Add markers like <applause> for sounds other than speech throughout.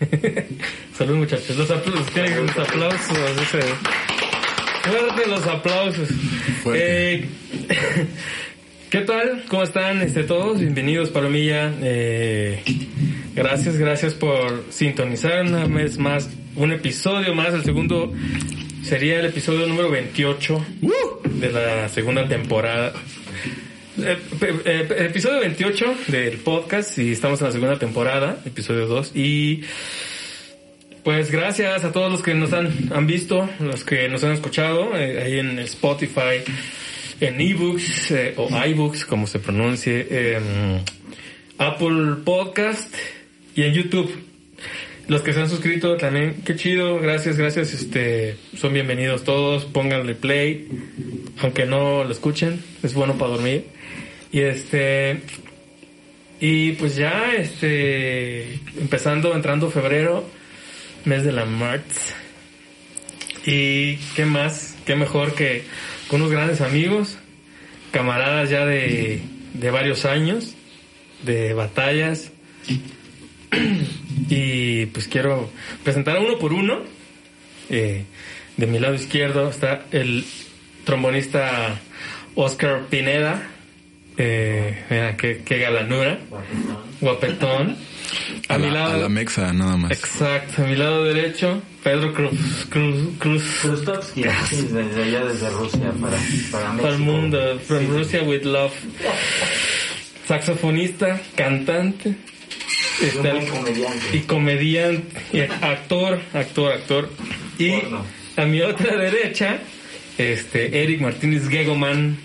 <laughs> Salud muchachos, los aplausos, tienen los aplausos, ese. Fuerte los aplausos. Eh, <laughs> ¿Qué tal? ¿Cómo están este, todos? Bienvenidos, Palomilla. Eh, gracias, gracias por sintonizar una vez más, un episodio más, el segundo sería el episodio número 28 de la segunda temporada. Eh, eh, eh, episodio 28 del podcast y estamos en la segunda temporada, episodio 2 y pues gracias a todos los que nos han, han visto, los que nos han escuchado ahí en Spotify, en ebooks o iBooks como se pronuncie, Apple Podcast y en YouTube. Los que se han suscrito también, qué chido, gracias, gracias, este, son bienvenidos todos, pónganle play, aunque no lo escuchen, es bueno para dormir. Y este, y pues ya, este, empezando, entrando febrero, mes de la March. Y qué más, qué mejor que con unos grandes amigos, camaradas ya de, de varios años, de batallas. Y pues quiero presentar uno por uno. Eh, de mi lado izquierdo está el trombonista Oscar Pineda. Eh, mira, qué, qué galanura. Guapetón. A, mi lado. A la mexa, nada más. Exacto. A mi lado derecho, Pedro Cruz. Cruz. Cruz. Krustovsky, desde allá desde Rusia para, para México. Para el mundo. From Russia with love. Saxofonista, cantante. Está el, comediante. Y comediante. Y actor, actor, actor. Y Porno. a mi otra derecha, este, Eric Martínez Gegoman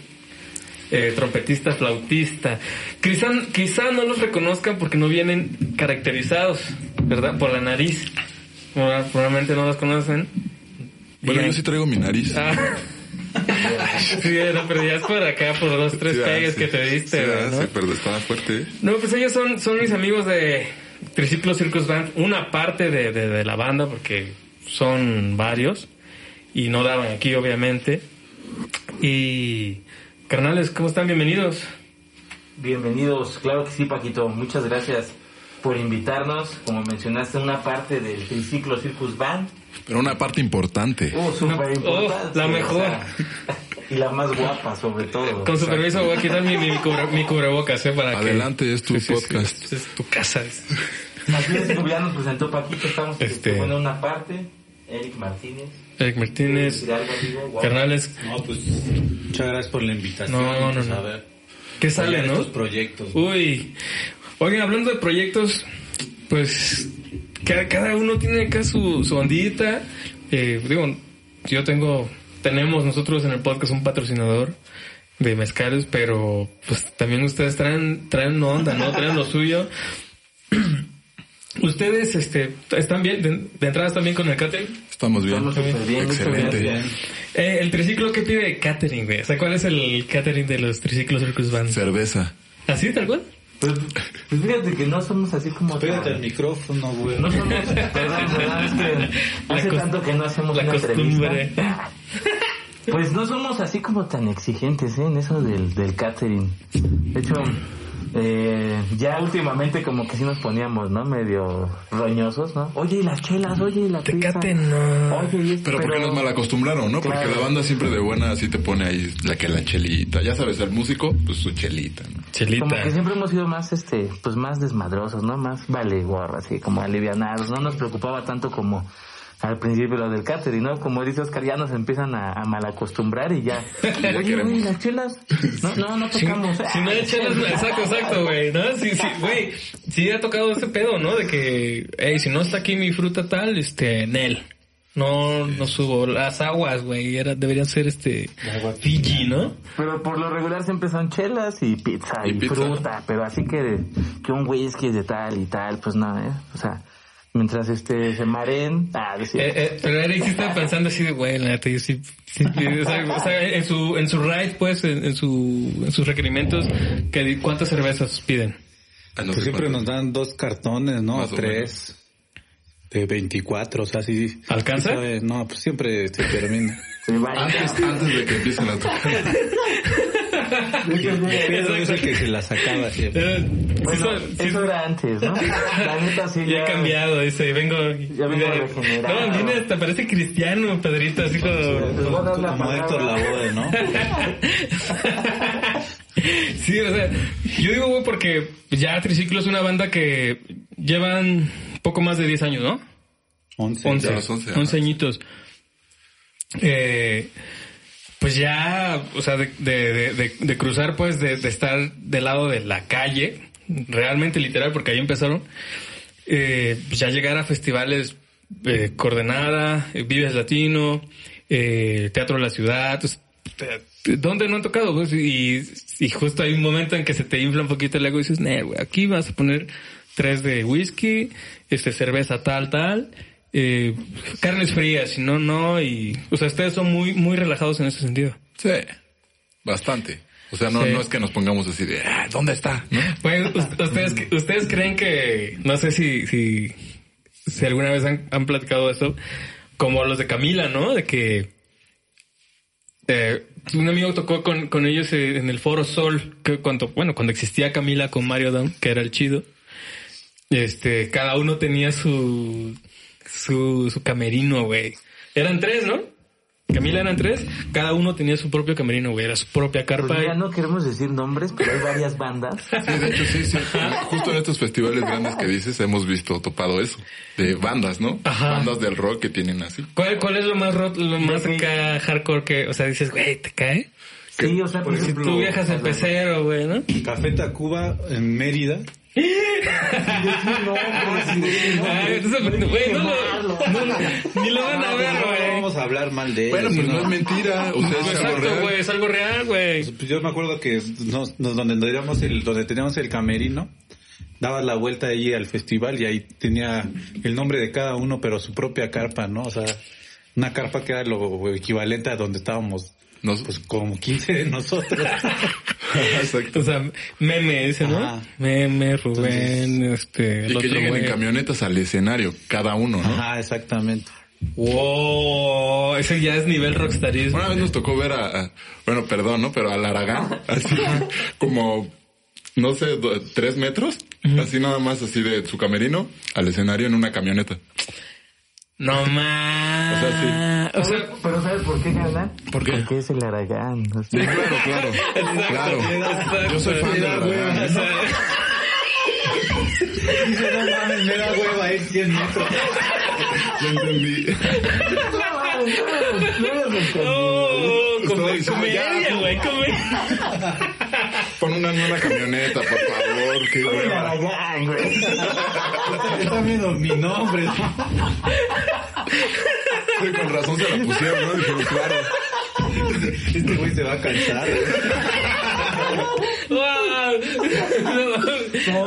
eh, trompetista, flautista. Quizá, quizá no los reconozcan porque no vienen caracterizados, ¿verdad? Por la nariz. Probablemente no los conocen. Bueno, yo sí traigo mi nariz. Ah. <laughs> sí, no, pero ya es por acá, por dos, tres Sí, ah, pegues sí. que te diste, Sí, ah, ¿no? sí, pero estaba fuerte. No, pues ellos son, son mis amigos de Triciclo Circus Band, una parte de, de, de la banda, porque son varios, y no daban aquí, obviamente. Y, carnales, ¿cómo están? Bienvenidos. Bienvenidos, claro que sí, Paquito. Muchas gracias por invitarnos. Como mencionaste, una parte del Triciclo Circus Band. Pero una parte importante. Oh, súper importante. Oh, la mejor. y la más guapa, sobre todo. Con su permiso voy a quitar mi, mi, cubre- mi cubrebocas, ¿eh? Para que- Adelante, es tu Sí, sí, sí, podcast. es tu casa. Así es, como ya nos presentó Paquito, estamos Este- bueno, una parte. Eric Martínez. Eric Martínez, carnales, No, pues muchas gracias por la invitación. No, no, pues, no. A ver, ¿qué sale, no? estos proyectos. Uy, oigan, hablando de proyectos, pues cada, cada uno tiene acá su, su ondita. Eh, digo, yo tengo, tenemos nosotros en el podcast un patrocinador de mezcales, pero pues también ustedes traen, traen onda, ¿no? Traen lo suyo. <clears throat> Ustedes, este, están bien, de, de entrada están bien con el catering. Estamos bien. Estamos bien, Excelente. Eh, el triciclo que pide catering, güey. O sea, ¿cuál es el catering de los triciclos Circus Band? Cerveza. ¿Así, tal cual? Pues, pues fíjate que no somos así como... Pégate tan- el micrófono, güey. No somos, perdón, perdón, es que hace tanto que no hacemos la una costumbre. entrevista. Pues no somos así como tan exigentes ¿eh? en eso del, del catering. De hecho, eh, ya últimamente como que sí nos poníamos, ¿no? Medio roñosos, ¿no? Oye, y las chelas, oye, y la pizza. Tecate no. Oye, y esto, Pero porque nos mal acostumbraron, ¿no? Porque la banda siempre de buena así te pone ahí la que la chelita. Ya sabes, el músico, pues su chelita, ¿no? Chelita. Como que siempre hemos sido más, este, pues más desmadrosos, ¿no? Más vale gorra, así como alivianados. No nos preocupaba tanto como al principio lo del catering, ¿no? Como dice Oscar, ya nos empiezan a, a malacostumbrar y ya. <laughs> Oye, güey, las chelas. <laughs> No, no, no Si, tocamos. si no hay chelas, exacto, exacto, güey, ¿no? Sí, sí, güey, sí ha tocado ese pedo, ¿no? De que, hey, si no está aquí mi fruta tal, este, Nel. No, no subo. Las aguas, güey, era, deberían ser este, Fiji, ¿no? Pero por lo regular siempre son chelas y pizza y, Y pizza. fruta, pero así que, que un whisky de tal y tal, pues no, ¿eh? O sea, mientras este se mareen. Ah. Eh, eh, pero Eric sí estaba pensando así de, güey, la neta, yo sí, sí, o sea, o sea, en su, en su ride, pues, en, en su, en sus requerimientos, que, ¿cuántas cervezas piden? Ah, no Pues siempre cuánto. nos dan dos cartones, ¿no? Más o Tres. De 24, o sea, sí. ¿Alcanza? sí No, pues siempre se termina. Se Antes, antes de que empiecen a tocar. <laughs> <laughs> Pedro es el que se las acaba siempre. Eh, sí, Bueno, eso era antes, ¿no? La neta sí ya he cambiado, dice, vengo... Ya vengo regenerado. No, viene hasta parece cristiano, Pedrito, así como... La Como Héctor. Lavoe, ¿no? <laughs> Sí, o sea, yo digo, güey, porque ya Triciclo es una banda que llevan poco más de 10 años, ¿no? 11. 11, Ya los 11, 11 ajá. añitos. Eh, pues ya, o sea, de, de, de, de- cruzar, pues, de, estar del lado de la calle, realmente literal, porque ahí empezaron, eh, pues ya llegar a festivales eh, Coordenada, eh, Vives Latino, eh, Teatro de la Ciudad, pues, ¿dónde no han tocado? Pues, y, y justo hay un momento en que se te infla un poquito el ego y dices, "Nah, güey, aquí vas a poner tres de whisky, este cerveza tal, tal, eh, carnes frías, si no, no, y, o sea, ustedes son muy, muy relajados en ese sentido. Sí, bastante. O sea, no, Sí. no es que nos pongamos así de, ah, ¿dónde está? ¿No? <laughs> Pues, us- ustedes, ustedes creen que, no sé si, si, si alguna vez han, han platicado esto, como los de Camila, ¿no? De que eh, un amigo tocó con, con ellos eh, en el Foro Sol, que cuando, bueno, cuando existía Camila con Mario Down, que era el chido. Este, cada uno tenía su, su, su camerino, güey. Eran tres, ¿no? Camila eran tres, cada uno tenía su propio camerino, güey, era su propia carpa. Pues ya no queremos decir nombres, pero hay varias bandas. <laughs> Sí, de hecho, sí, sí. Justo en estos festivales grandes que dices, hemos visto topado eso. De bandas, ¿no? Ajá. Bandas del rock que tienen así. ¿Cuál, cuál es lo más rot- lo más acá hardcore que, o sea, dices, güey, te cae? Sí, o sea, por Si ejemplo... tú viajas en pecero, güey, ¿no? Café Tacuba en Mérida. Ah, no no, no, ni lo van a ver, No güey. vamos a hablar mal de Bueno, ellos, pues ¿no? no es mentira. Algo Exacto, real. güey, es algo real, güey. Pues yo me acuerdo que nos, nos- donde teníamos el, donde teníamos el camerino, dabas la vuelta ahí al festival y ahí tenía el nombre de cada uno, pero su propia carpa, ¿no? O sea, una carpa que era lo equivalente a donde estábamos, Nos- pues como 15 de nosotros. <laughs> <laughs> Exacto. O sea, meme ese, ¿no? Ajá. Meme, Rubén, este, el Y que otro lleguen güey. en camionetas al escenario, cada uno, ¿no? Ajá, exactamente. Wow, ese ya es nivel rockstarismo. Una vez nos tocó ver a, a- bueno, perdón, ¿no? Pero al Aragán, <laughs> así, como, no sé, do- tres metros, así nada más, así de su camerino al escenario en una camioneta. No más. O sea, O sea, Pero ¿sabes por qué ganan? ¿Por qué? Porque es el Aragán. o sea. Sí, claro, claro. Claro. Yo soy fan del Aragán. O sea, Dice, no mames, me da hueva ir 100 metros. Lo entendí. Oh, Estaba come- diciendo, comedia, ya, güey, comedia. Pon una nueva camioneta, por favor. Qué güey. Viendo mi nombre. ¿no? Sí, con razón se la pusieron, ¿no? Dijeron, claro. Este güey se va a cansar. Wow.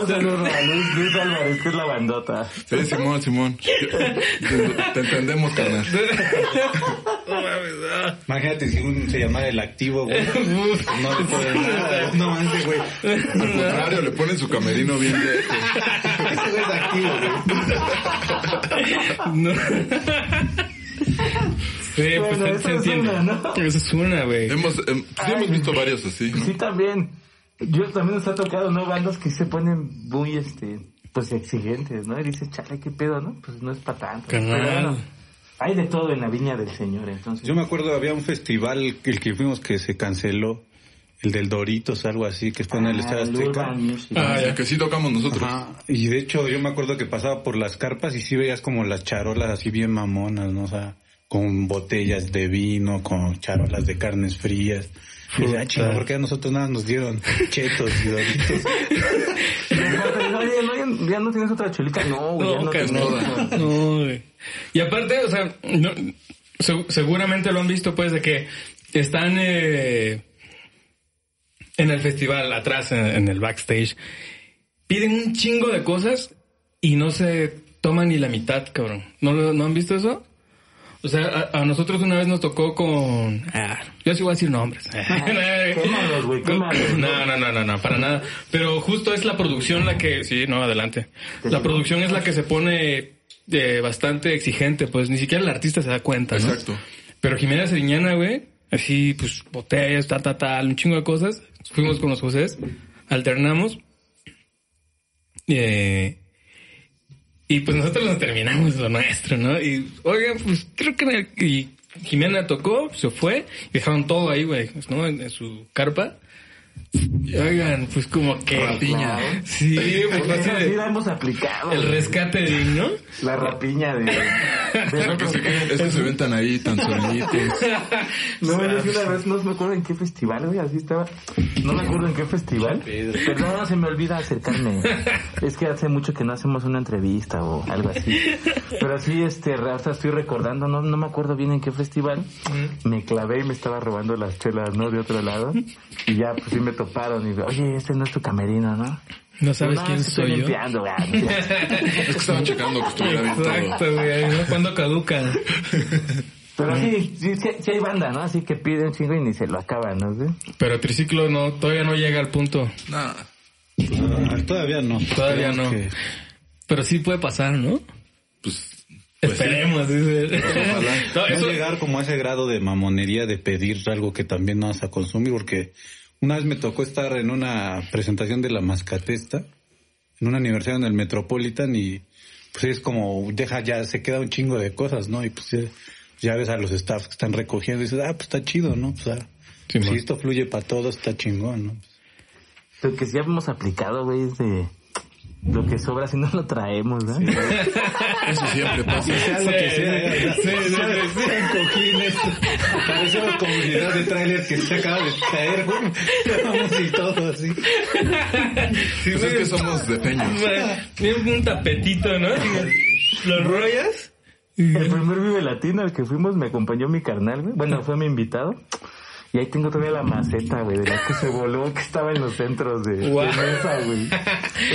Saludos a Luis, Luis Álvarez, que es la bandota. Sí, Simón, Simón. Te entendemos, carnal. Ah. Imagínate si un se llamara el activo, güey. <laughs> No le puede nada. No mames, güey. Al contrario, le ponen su camerino bien lejos. Ese güey es activo, güey. No. Sí, pues Bueno, esa es una, ¿no? Esa es una, güey. Hemos, em, sí hemos visto varios así. Sí, también. Yo también nos ha tocado, ¿no? Bandas que se ponen muy, este, pues exigentes, ¿no? Y dices, chale, qué pedo, ¿no? Pues no es para tanto. Pero bueno, hay de todo en la viña del Señor, entonces. Yo me acuerdo, había un festival, el que fuimos que se canceló. El del Doritos, algo así, que está en el Ah, Estadio Azteca. Music. Ah, Ya que sí tocamos nosotros. Ajá. Y de hecho, yo me acuerdo que pasaba por las carpas y sí veías como las charolas así bien mamonas, ¿no? O sea, con botellas de vino, con charolas de carnes frías. Y decía, ah, chinga, ¿por qué a nosotros nada nos dieron chetos y doritos? No, no, ya- ya no tienes otra chelita. No, güey, ya No, no. No, güey. Y aparte, o sea, no, se- seguramente lo han visto, pues, de que están eh, en el festival, atrás, en, en el backstage, piden un chingo de cosas y no se toma ni la mitad, cabrón. ¿No, no han visto eso? O sea, a, a nosotros una vez nos tocó con... Ah, yo sí voy a decir nombres. <laughs> Quémalos, güey, quémalos. No, no, no, no, no, para nada. Pero justo es la producción la que... Sí, no, adelante. La producción es la que se pone eh, bastante exigente, pues ni siquiera el artista se da cuenta, ¿no? Exacto. Pero Jimena Sariñana, güey, así, pues, botellas, tal, tal, tal, un chingo de cosas. Fuimos con los Josés, alternamos. Eh, y pues nosotros nos terminamos lo nuestro, ¿no? Y, oigan, pues creo que me- y Jimena tocó, se fue, y dejaron todo ahí, güey, ¿no? En su carpa. Y, oigan, pues como que... Rapiña. Sí, pues así Así de- la hemos aplicado. el rescate de, ¿no? La rapiña de... de <laughs> Es que, se, es que se ven tan ahí, tan solitos. <laughs> No, yo sí una vez no me acuerdo en qué festival, güey, así estaba. No me acuerdo en qué festival. Perdón, se me olvida acercarme. Es que hace mucho que no hacemos una entrevista o algo así. Pero sí, este, hasta estoy recordando, no, no me acuerdo bien en qué festival. Me clavé y me estaba robando las chelas, ¿no? De otro lado. Y ya, pues sí me toparon y oye, este no es tu camerino, ¿no? No sabes No, quién es que estoy soy yo. <laughs> Es que estaban checando que estuviera bien todo. Exacto, güey. ¿no? ¿Cuándo caduca? <laughs> Pero sí, sí, sí, sí hay banda, ¿no? Así que piden chingo y ni se lo acaban, ¿no? güey? Pero triciclo no, todavía no llega al punto. Ah, todavía no. Todavía no. que- Pero sí puede pasar, ¿no? Pues, pues sí. Esperemos, dice. <laughs> No, No eso, llegar como a ese grado de mamonería de pedir algo que también no vas a consumir, porque una vez me tocó estar en una presentación de la Mascatesta, en un aniversario en el Metropolitan y pues es como, deja ya, se queda un chingo de cosas, ¿no? Y pues ya, ya ves a los staffs que están recogiendo y dices, ah, pues está chido, ¿no? Pues, ah, Sí, si esto fluye para todos, está chingón, ¿no? Lo que sí hemos aplicado, güey, es de lo que sobra si no lo traemos, ¿no? Eso siempre pasa. Sea lo que sea, sí, sí, sí, sí. Cojines. Parecemos comunidad de trailer que se acaba de caer, güey. Vamos y todo así. Sí, Pues es que somos de peños. Tiene un tapetito, ¿no? ¿Lo rollas? El primer Vive Latino al que fuimos me acompañó mi carnal, güey. Bueno, fue mi invitado. Y ahí tengo todavía la maceta, güey, de la que se voló, que estaba en los centros de, de Guau. mesa, güey.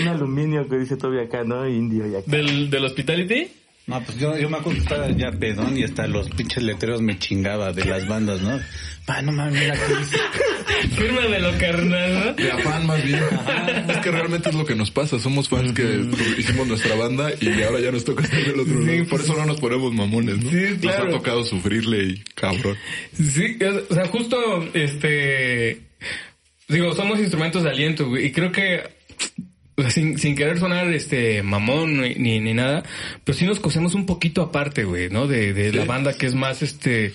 Un aluminio que dice todavía acá, ¿no? Indio y acá. ¿Del, del hospitality? No, pues yo, yo me acuerdo que estaba ya pedón y hasta los pinches letreros me chingaba de las bandas, ¿no? Pa, no mames, mira dice. <laughs> Fírmamelo, carnal, ¿no? De afán más bien. Es que realmente es lo que nos pasa. Somos fans que hicimos nuestra banda y ahora ya nos toca estar del otro lado. Por eso no nos ponemos mamones, ¿no? Sí, claro. Nos ha tocado sufrirle y cabrón. Sí, o sea, justo, este, digo, somos instrumentos de aliento, güey, y creo que, <laughs> sin, sin querer sonar, este, mamón ni, ni, nada, pero sí nos cosemos un poquito aparte, güey, ¿no? De, de la banda que es más, este,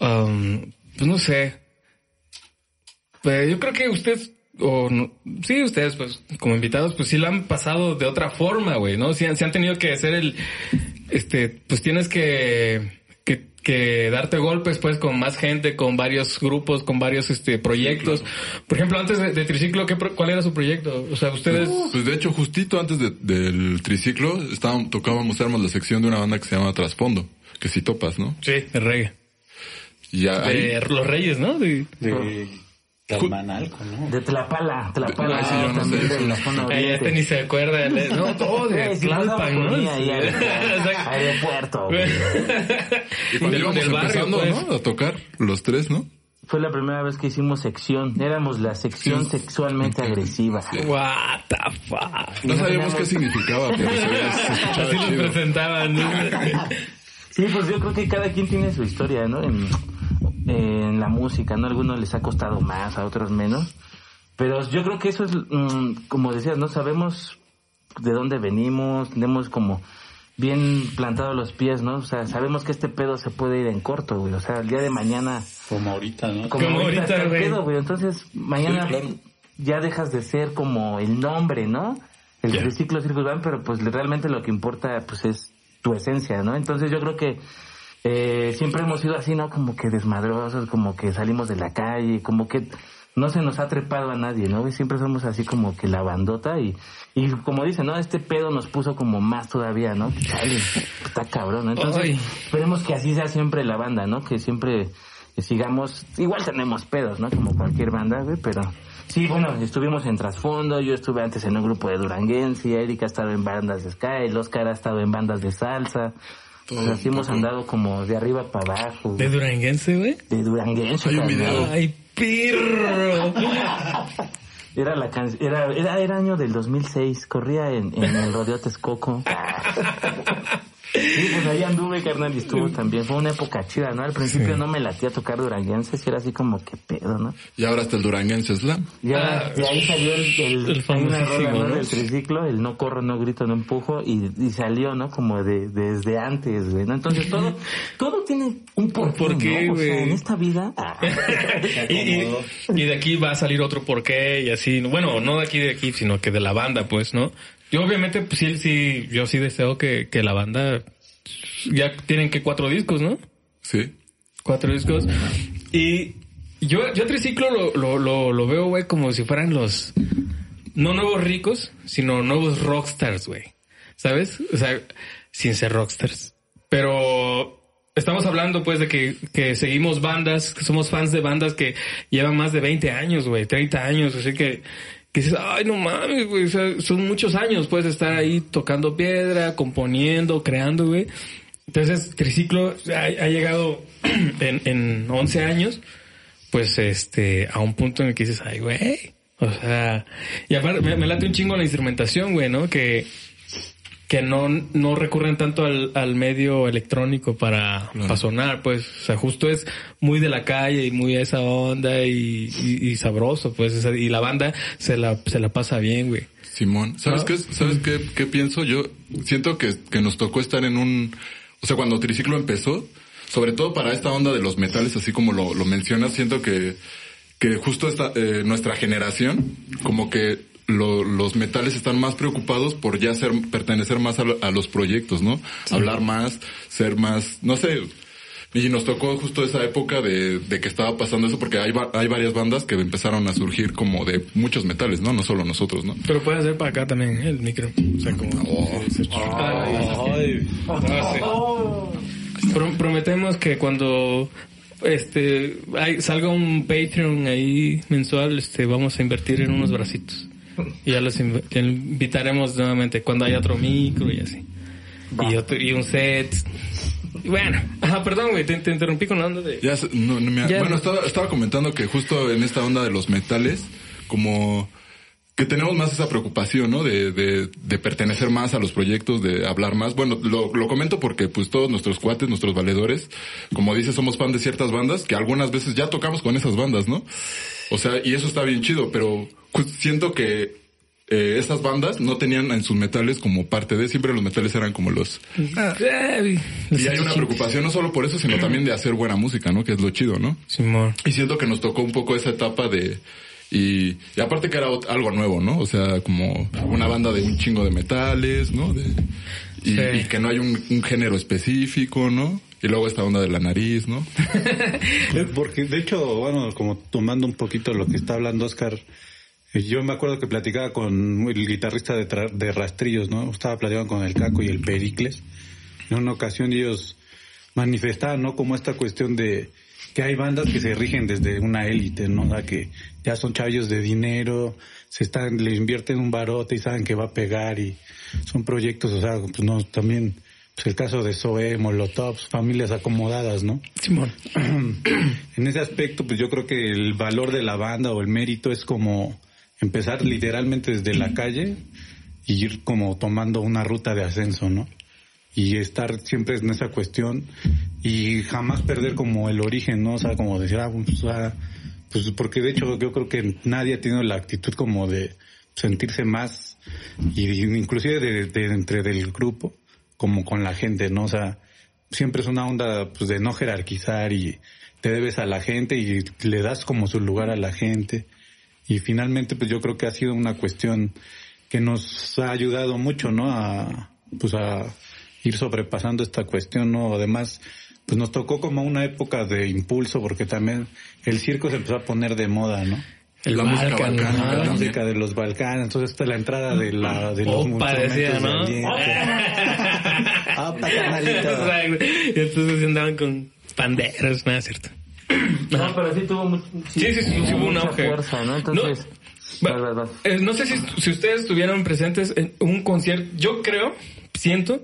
um, pues no sé. Pero yo creo que ustedes, o no, sí, ustedes, pues, como invitados, pues sí la han pasado de otra forma, güey, ¿no? Sí, han- sí han tenido que hacer el, este, pues tienes que, que, que darte golpes, pues, con más gente, con varios grupos, con varios, este, proyectos. Por ejemplo, antes de, de Triciclo, ¿qué, pro- ¿cuál era su proyecto? O sea, ustedes... Pues de hecho, justito antes de- del triciclo, estábamos, tocábamos, éramos la sección de una banda que se llama Trasfondo, que si topas, ¿no? Sí, de reggae. Y ya ahí, De los Reyes, ¿no? De, De Tlalmanalco, ¿no? De Tlapala, Tlapala. No también sé, de eso la no. zona Ay, este ni se acuerda. de- <laughs> No, todo de Tlalpan, ¿no? ahí <laughs> aeropuerto, <laughs> y cuando íbamos empezando, pues. ¿no? A tocar, los tres, ¿no? Fue la primera vez que hicimos sección. Éramos la sección Sí. sexualmente agresiva. What the fuck. No no sabíamos qué significaba, pero Así chido. presentaban. ¿no? Sí, pues yo creo que cada quien tiene su historia, ¿no? En, en la música, ¿no? A algunos les ha costado más, a otros menos. Pero yo creo que eso es, mm, como decías, ¿no? Sabemos de dónde venimos, tenemos como bien plantados los pies, ¿no? O sea, sabemos que este pedo se puede ir en corto, güey. O sea, el día de mañana, Como ahorita, ¿no? como, Como ahorita ahorita, güey. pedo, güey. Entonces, mañana Sí, claro. ya dejas de ser como el nombre, ¿no? El Ya. triciclo Circus Band, pero pues realmente lo que importa, pues es tu esencia, ¿no? Entonces yo creo que eh, siempre hemos sido así, ¿no? Como que desmadrosos, como que salimos de la calle, como que no se nos ha trepado a nadie, ¿no? Y siempre somos así como que la bandota y, y como dicen, ¿no? Este pedo nos puso como más todavía, ¿no? Chale, está cabrón, ¿no? Entonces, Ay. esperemos que así sea siempre la banda, ¿no? Que siempre sigamos, igual tenemos pedos, ¿no? Como cualquier banda, güey, pero Sí, bueno, estuvimos en trasfondo, yo estuve antes en un grupo de duranguense, Erika ha estado en bandas de Sky, el Oscar ha estado en bandas de salsa. Todo o sea, sí un hemos poco. andado como de arriba para abajo. ¿De Duranguense, güey? De duranguense. Hay un video. Ay, pirro. Era la can- era, era, era año del 2006, corría en, en el rodeo Texcoco. <laughs> Sí, pues ahí anduve, carnal, y estuvo también. Fue una época chida, ¿no? Al principio no me latía tocar duranguense, sí era así como que pedo, ¿no? Y ahora está el Duranguense Slam. Y ahora, Ah, de ahí salió el, el, el una rola, famosísimo, ¿no? triciclo, el no corro, no grito, no empujo, y, y salió, ¿no? Como de, desde antes, güey, ¿no? Entonces todo, <laughs> todo tiene un porqué, porqué, ¿no? O sea, en esta vida, ah, <laughs> y, y- y de aquí va a salir otro porqué y así. Bueno, no de aquí de aquí, sino que de la banda, pues, ¿no? Yo obviamente, pues sí, sí, yo sí deseo que, que la banda ya tienen que cuatro discos, ¿no? Sí. Cuatro discos. Y yo, yo Triciclo lo, lo, lo, lo veo, güey, como si fueran los, no nuevos ricos, sino nuevos rockstars, güey. ¿Sabes? O sea, sin ser rockstars. Pero estamos hablando, pues, de que, que seguimos bandas, que somos fans de bandas que llevan más de 20 años, güey, 30 años, así que, dices, ay, no mames, güey, son muchos años, puedes estar ahí tocando piedra, componiendo, creando, güey. Entonces, Triciclo ha, llegado <clears throat> en, en 11 años, pues, este, a un punto en el que dices, ay, güey. O sea, y aparte, me late un chingo la instrumentación, güey, ¿no? Que, que no, no recurren tanto al, al medio electrónico para, para sonar, pues, o sea, justo es muy de la calle y muy a esa onda y, y, y sabroso, pues, y la banda se la, se la pasa bien, güey. Simón, ¿sabes Ah. qué? ¿Sabes qué, qué pienso? Yo siento que, que nos tocó estar en un, o sea, cuando Triciclo empezó, sobre todo para esta onda de los metales, así como lo, lo mencionas, siento que, que justo esta, eh, nuestra generación, como que lo- los metales están más preocupados por ya ser, pertenecer más a, lo- a los proyectos, ¿no? Hablar más, ser más, no sé, y nos tocó justo esa época de, de que estaba pasando eso porque hay, hay varias bandas que empezaron a surgir como de muchos metales, ¿no? No solo nosotros, ¿no? Pero puedes hacer para acá también el micro. O sea, como... Ay, Pro- prometemos que cuando este hay- salga un Patreon ahí mensual, este vamos a invertir en unos bracitos. Y ya los invitaremos nuevamente cuando haya otro micro y así. Y, otro, y un set. Bueno, ajá, perdón, güey, te, te interrumpí con la onda de... Ya, se- no, no me- Ya, bueno, no. estaba, estaba comentando que justo en esta onda de los metales, como que tenemos más esa preocupación, ¿no? De, de, de pertenecer más a los proyectos, de hablar más. Bueno, lo, lo comento porque pues todos nuestros cuates, nuestros valedores, como dices, somos fan de ciertas bandas que algunas veces ya tocamos con esas bandas, ¿no? O sea, y eso está bien chido, pero siento que eh, esas bandas no tenían en sus metales como parte de, siempre los metales eran como los... Ay, Y hay una preocupación no solo por eso, sino también de hacer buena música, ¿no? Que es lo chido, ¿no? Simón. Y siento que nos tocó un poco esa etapa de... Y, y aparte que era algo nuevo, ¿no? O sea, como una banda de un chingo de metales, ¿no? De, y, Sí. y que no hay un, un género específico, ¿no? Y luego esta onda de la nariz, ¿no? <laughs> Porque de hecho, bueno, como tomando un poquito lo que está hablando Oscar, eh, yo me acuerdo que platicaba con el guitarrista de, tra- de Rastrillos, ¿no? Estaba platicando con el Caco y el Pericles. En una ocasión ellos manifestaban, ¿no? Como esta cuestión de que hay bandas que se rigen desde una élite, ¿no? O sea, que ya son chavillos de dinero, se están, le invierten un barote y saben que va a pegar y son proyectos, o sea, pues no, también, pues el caso de Zoe, Molotov, familias acomodadas, ¿no? Simón. <clears throat> en ese aspecto, pues yo creo que el valor de la banda o el mérito es como empezar literalmente desde la calle y ir como tomando una ruta de ascenso, ¿no? Y estar siempre en esa cuestión y jamás perder como el origen, ¿no? O sea, como decir, ah, pues, pues porque de hecho yo creo que nadie ha tenido la actitud como de sentirse más y inclusive de, de entre del grupo como con la gente, ¿no? O sea, siempre es una onda pues de no jerarquizar y te debes a la gente y le das como su lugar a la gente y finalmente pues yo creo que ha sido una cuestión que nos ha ayudado mucho, ¿no? A pues a ir sobrepasando esta cuestión, ¿no? Además, pues nos tocó como una época de impulso porque también el circo se empezó a poner de moda, ¿no? El La música también. música de los Balcanes, entonces esta es la entrada de la de los Opa, decía, de ¿no? <laughs> Opa. Y entonces andaban con panderos, nada cierto. <clears throat> No, pero sí tuvo mucho, Sí, sí, sí, sí hubo un auge. fuerza, ¿no? Entonces. Eh, no sé si, si ustedes estuvieron presentes en un concierto. Yo creo, siento,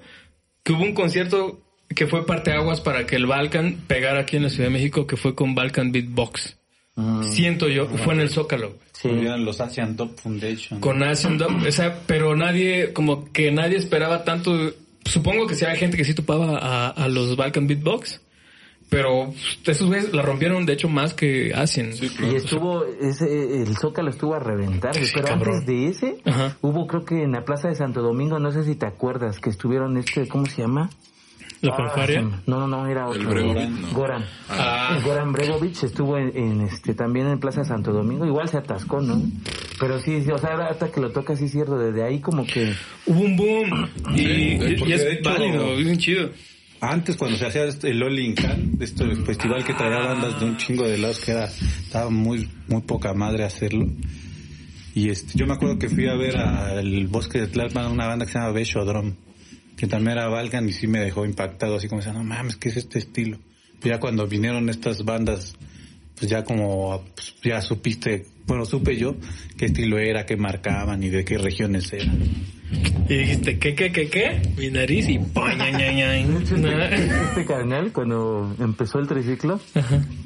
que hubo un concierto que fue parteaguas para que el Balkan pegara aquí en la Ciudad de México, que fue con Balkan Beatbox. Siento yo, fue en el Zócalo. Sí. Los Asian Top Foundation. Con Asian Dub, o sea, pero nadie, como que nadie esperaba tanto. Supongo que sí hay gente que sí topaba a, a los Balkan Beatbox, pero esos güeyes la rompieron, de hecho, más que Asian. Y estuvo, ese, el Zócalo estuvo a reventar, pero cabrón. antes de ese, Ajá. hubo creo que en la Plaza de Santo Domingo, no sé si te acuerdas, que estuvieron este, ¿cómo se llama? La Ah, No, no, no, era otro. El no. Goran. Ah. Goran Bregovic estuvo en, en, este, también en Plaza de Santo Domingo, igual se atascó, ¿no? Pero sí, sí, o sea, ahora hasta que lo toca, sí, cierto, desde ahí como que... Hubo un boom. Y, y- y es válido, es bien chido. Antes, cuando se hacía el All In Can, este festival que traía bandas de un chingo de lados, que era, estaba muy, muy poca madre hacerlo. Y este, yo me acuerdo que fui a ver al Bosque de Tlalpan una banda que se llama Besho Drum, que también era Balkan y sí me dejó impactado, así como decía, no mames, ¿qué es este estilo? Pero ya cuando vinieron estas bandas, pues ya como, pues ya supiste, bueno, supe yo qué estilo era, qué marcaban y de qué regiones eran. Y dijiste, ¿qué, qué, qué, qué? Mi nariz y... Este, este carnal, cuando empezó el triciclo,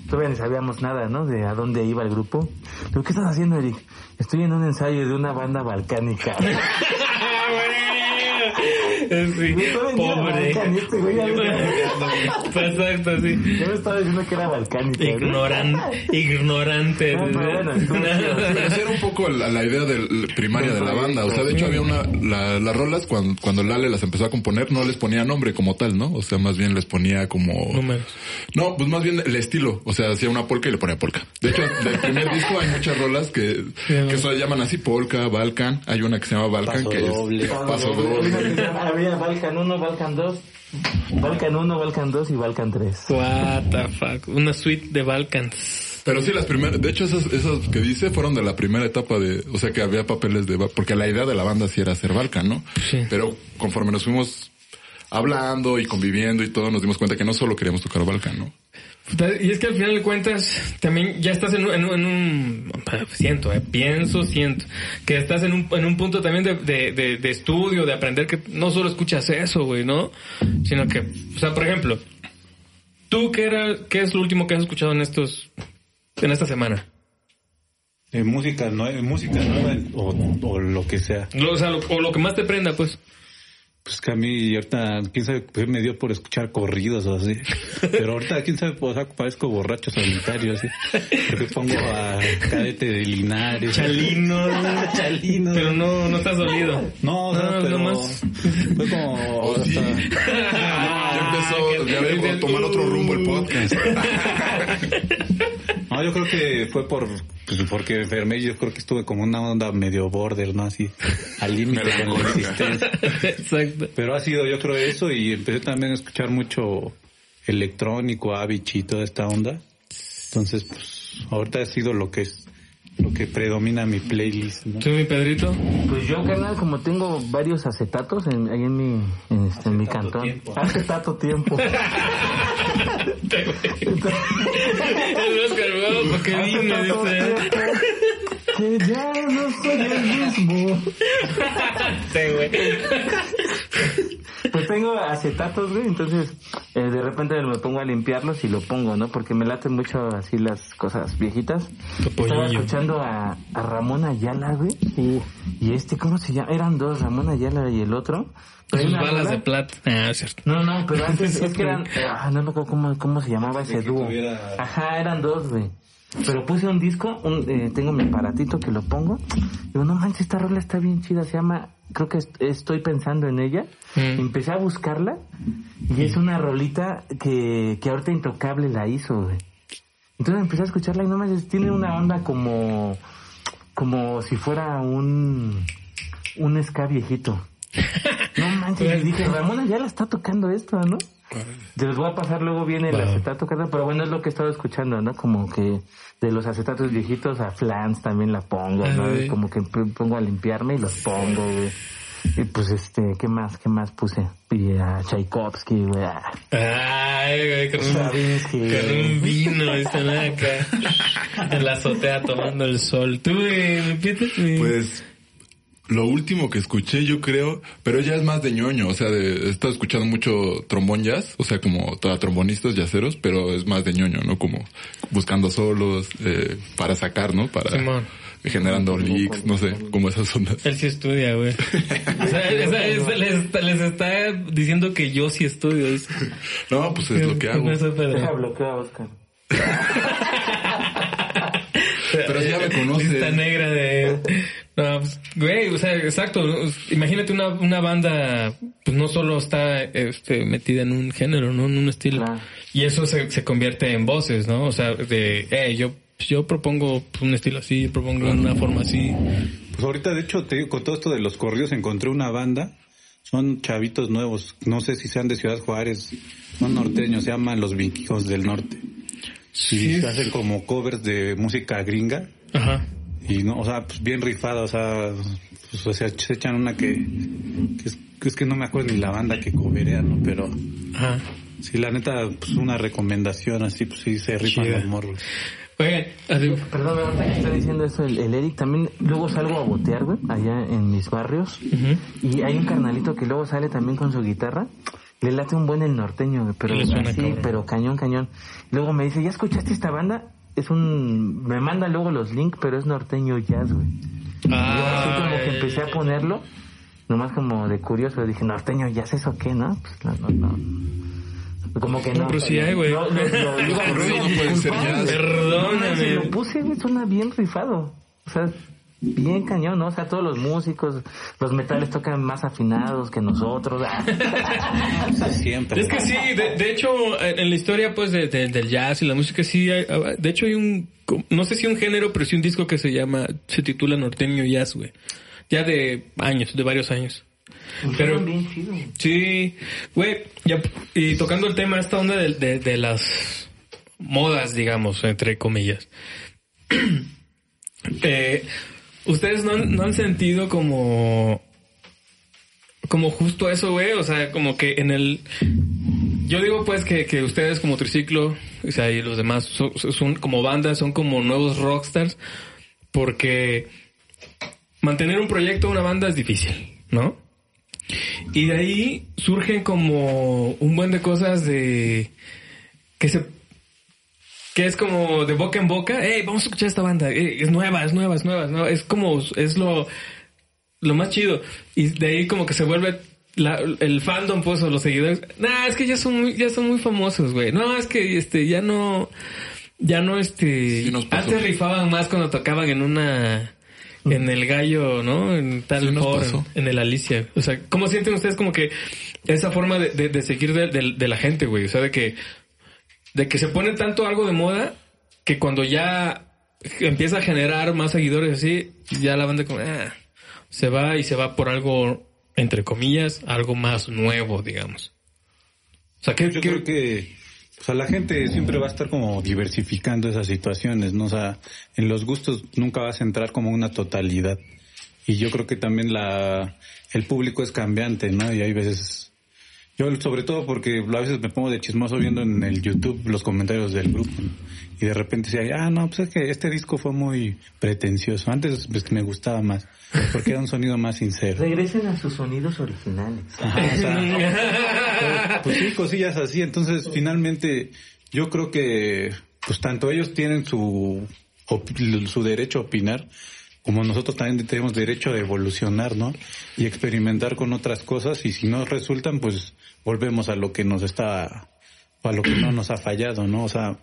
todavía ni sabíamos nada, ¿no? De a dónde iba el grupo. Digo, ¿qué estás haciendo, Eric? Estoy en un ensayo de una banda balcánica. <laughs> Sí, pobre. este güey <laughs> Exacto, sí. Yo me estaba diciendo que era balcánica. ¿no? Ignoran, ignorante. No, pero bueno, <laughs> era un poco la, la idea del, primaria de la banda. O sea, de hecho había una, la- las rolas cuando, cuando Lale las empezó a componer no les ponía nombre como tal, ¿no? O sea, más bien les ponía como... Números. No, pues más bien el estilo. O sea, hacía una polka y le ponía polka. De hecho, del primer <laughs> disco hay muchas rolas que, que se llaman así, polka, Balkan. Hay una que se llama Balkan Paso que doble. es paso doble. Había Balcan 1, Balcan 2, Balcan 1, Balcan 2 y Balcan 3. What the fuck. Una suite de Balkans. Pero sí, las primeras, de hecho esas, esas que dice fueron de la primera etapa de, o sea que había papeles de, porque la idea de la banda sí era hacer Balkan, ¿no? Sí. Pero conforme nos fuimos hablando y conviviendo y todo, nos dimos cuenta que no solo queríamos tocar Balkan, ¿no? Y es que al final de cuentas, también ya estás en un, en un, en un- siento, eh, pienso, siento, que estás en un, en un punto también de, de, de, de estudio, de aprender que no solo escuchas eso, güey, ¿no? Sino que, o sea, por ejemplo, ¿tú qué era, qué es lo último que has escuchado en estos, en esta semana? Eh, música, nue- música nueva o, o lo que sea. Lo- o sea, lo, o lo que más te prenda, pues. Pues que a mí ahorita, quién sabe, qué me dio por escuchar corridos o así. Pero ahorita, quién sabe, o sea, parezco borracho solitario así. Porque pongo a Cadete de Linares. Chalino. <laughs> Chalino. Pero no, no estás dolido. No, o sea, No, pero nomás. fue como... o sí. ya empezó, ya debo tomar otro rumbo el podcast. <laughs> no, yo creo que fue por... Pues porque enfermé, yo creo que estuve como una onda medio border, ¿no? Así, al límite con la existencia. Exacto. Pero ha sido, yo creo, eso y empecé también a escuchar mucho electrónico, Avicii y toda esta onda. Entonces, pues, ahorita ha sido lo que es, lo que predomina mi playlist, ¿no? ¿Tú, mi Pedrito? Pues yo, carnal, como tengo varios acetatos en, ahí en mi, en, este, en mi cantón. tiempo. Acetato tiempo. <laughs> El Oscar, güey, ¿por qué vine? Que ya no soy el mismo. Sí, güey. Pues tengo acetatos, güey, entonces eh, de repente me pongo a limpiarlos y lo pongo, ¿no? Porque me laten mucho así las cosas viejitas. Estaba escuchando a, a Ramón Ayala, güey. Y este, ¿cómo se llama? Eran dos, Ramón Ayala y el otro. Pero Sus balas rola- de plata. Ah, cierto. No, no, pero antes es que eran... <laughs> Ah, no me acuerdo cómo, cómo se llamaba ese dúo. tuviera- Ajá, eran dos, güey. Pero puse un disco, un, eh, tengo mi aparatito que lo pongo. Digo, no manches, esta rola está bien chida, se llama, creo que est- estoy pensando en ella. Mm. Empecé a buscarla y es una rolita que, que ahorita Intocable la hizo, güey. Entonces empecé a escucharla y no manches, tiene una onda como, como si fuera un, un ska viejito. <laughs> No manches, y dije, Ramona ya la está tocando esto, ¿no? Te los voy a pasar luego viene el acetato, pero bueno, es lo que he estado escuchando, ¿no? Como que de los acetatos viejitos a flans también la pongo, ¿no? Como que pongo a limpiarme y los pongo, güey. Y pues este, ¿qué más? ¿Qué más puse? Y a Tchaikovsky, güey. Ay, güey, con un, un vino, están acá. En la azotea tomando el sol. ¿Tú, güey? Mi- Pues lo último que escuché yo creo, pero ya es más de ñoño, o sea, de, he estado escuchando mucho trombón jazz, o sea, como toda trombonistas yaceros, pero es más de ñoño, ¿no? Como buscando solos, eh, para sacar, ¿no? Para Simón. generando leaks, no sé, como esas ondas. Él sí estudia, güey. <laughs> O sea, esa- esa- les, está- les está diciendo que yo sí estudio. Es, No, pues es lo que hago. Eso, Pedro. Deja bloquear a Oscar. <laughs> <laughs> Pero ya me conoces. Lista negra de... No, pues, güey, o sea, exacto. Imagínate una, una banda, pues no solo está este, metida en un género, ¿no? En un estilo. Claro. Y eso se, se convierte en voces, ¿no? O sea, de, eh, yo, yo propongo pues, un estilo así, yo propongo una forma así. Pues ahorita, de hecho, te digo, con todo esto de los corridos encontré una banda. Son chavitos nuevos. No sé si sean de Ciudad Juárez. Son norteños. Se llaman Los Vikingos del Norte. Sí. Y se hacen como covers de música gringa. Ajá. Y no, o sea, pues bien rifada, o sea, pues, o sea, se echan una que, que es, que es que no me acuerdo ni la banda que coverean, ¿no? Pero Ajá. sí, la neta, pues una recomendación así, pues sí se rifan Chida. los morros. Oigan, así, Perdón, ahorita que está diciendo eso el, el Eric, también luego salgo a botear, güey, allá en mis barrios. ujú. Y hay un carnalito que luego sale también con su guitarra. Le late un buen el norteño, pero cabrón. pero cañón, cañón. Luego me dice, ¿ya escuchaste esta banda? Es un... Me manda luego los links, pero es norteño jazz, güey. Y yo así como que empecé a ponerlo, nomás como de curioso, dije, norteño jazz, ¿eso qué, no? Pues no, no, no. Como que no. pero sí hay, güey. No. Perdóname. Lo puse, güey, suena bien rifado. O sea, bien cañón, ¿no? O sea, todos los músicos, los metales tocan más afinados que nosotros. <laughs> Siempre. Es que sí, de, de hecho, en la historia pues de, de- del jazz y la música sí, hay- de hecho hay un, no sé si un género, pero sí un disco que se llama, se titula Norteño Jazz, güey. Ya de años, de varios años. Pero- bien chido. Sí, güey, ya- y tocando el tema, esta onda de, de, de las modas, digamos, entre comillas. <clears throat> eh, Ustedes no han, sentido como, como justo eso, güey, o sea, como que en el, yo digo pues que, que ustedes como triciclo, o sea, y los demás son como bandas, son como nuevos rockstars, porque mantener un proyecto, una banda es difícil, ¿no? Y de ahí surgen como un buen de cosas de que se que es como de boca en boca, hey, vamos a escuchar esta banda, eh, es nueva, es nueva, es nueva, es nueva, es como es lo lo más chido y de ahí como que se vuelve la- el fandom pues o los seguidores, nah, es que ya son muy ya son muy famosos, güey. No, es que este ya no ya no este Sí nos pasó. antes rifaban más cuando tocaban en una en el gallo, ¿no? En tal Sí en el Alicia. O sea, ¿cómo sienten ustedes como que esa forma de, de- de seguir de, de- de la gente, güey? O sea, de que, de que se pone tanto algo de moda que cuando ya empieza a generar más seguidores así, ya la banda como, ah, se va y se va por algo, entre comillas, algo más nuevo, digamos. O sea, ¿qué, Yo creo que o sea, la gente siempre va a estar como diversificando esas situaciones, ¿no? O sea, en los gustos nunca vas a entrar como una totalidad. Y yo creo que también la el público es cambiante, ¿no? Y hay veces yo sobre todo porque a veces me pongo de chismoso viendo en el YouTube los comentarios del grupo y de repente decía, ah, no, pues es que este disco fue muy pretencioso. Antes pues, me gustaba más porque era un sonido más sincero. Regresen a sus sonidos originales. Ajá, o sea, <laughs> pues sí, cosillas así. Entonces, finalmente, yo creo que, pues tanto ellos tienen su, su derecho a opinar, como nosotros también tenemos derecho a evolucionar, ¿no? Y experimentar con otras cosas, y si no resultan, pues volvemos a lo que nos está, a lo que no nos ha fallado, ¿no? O sea,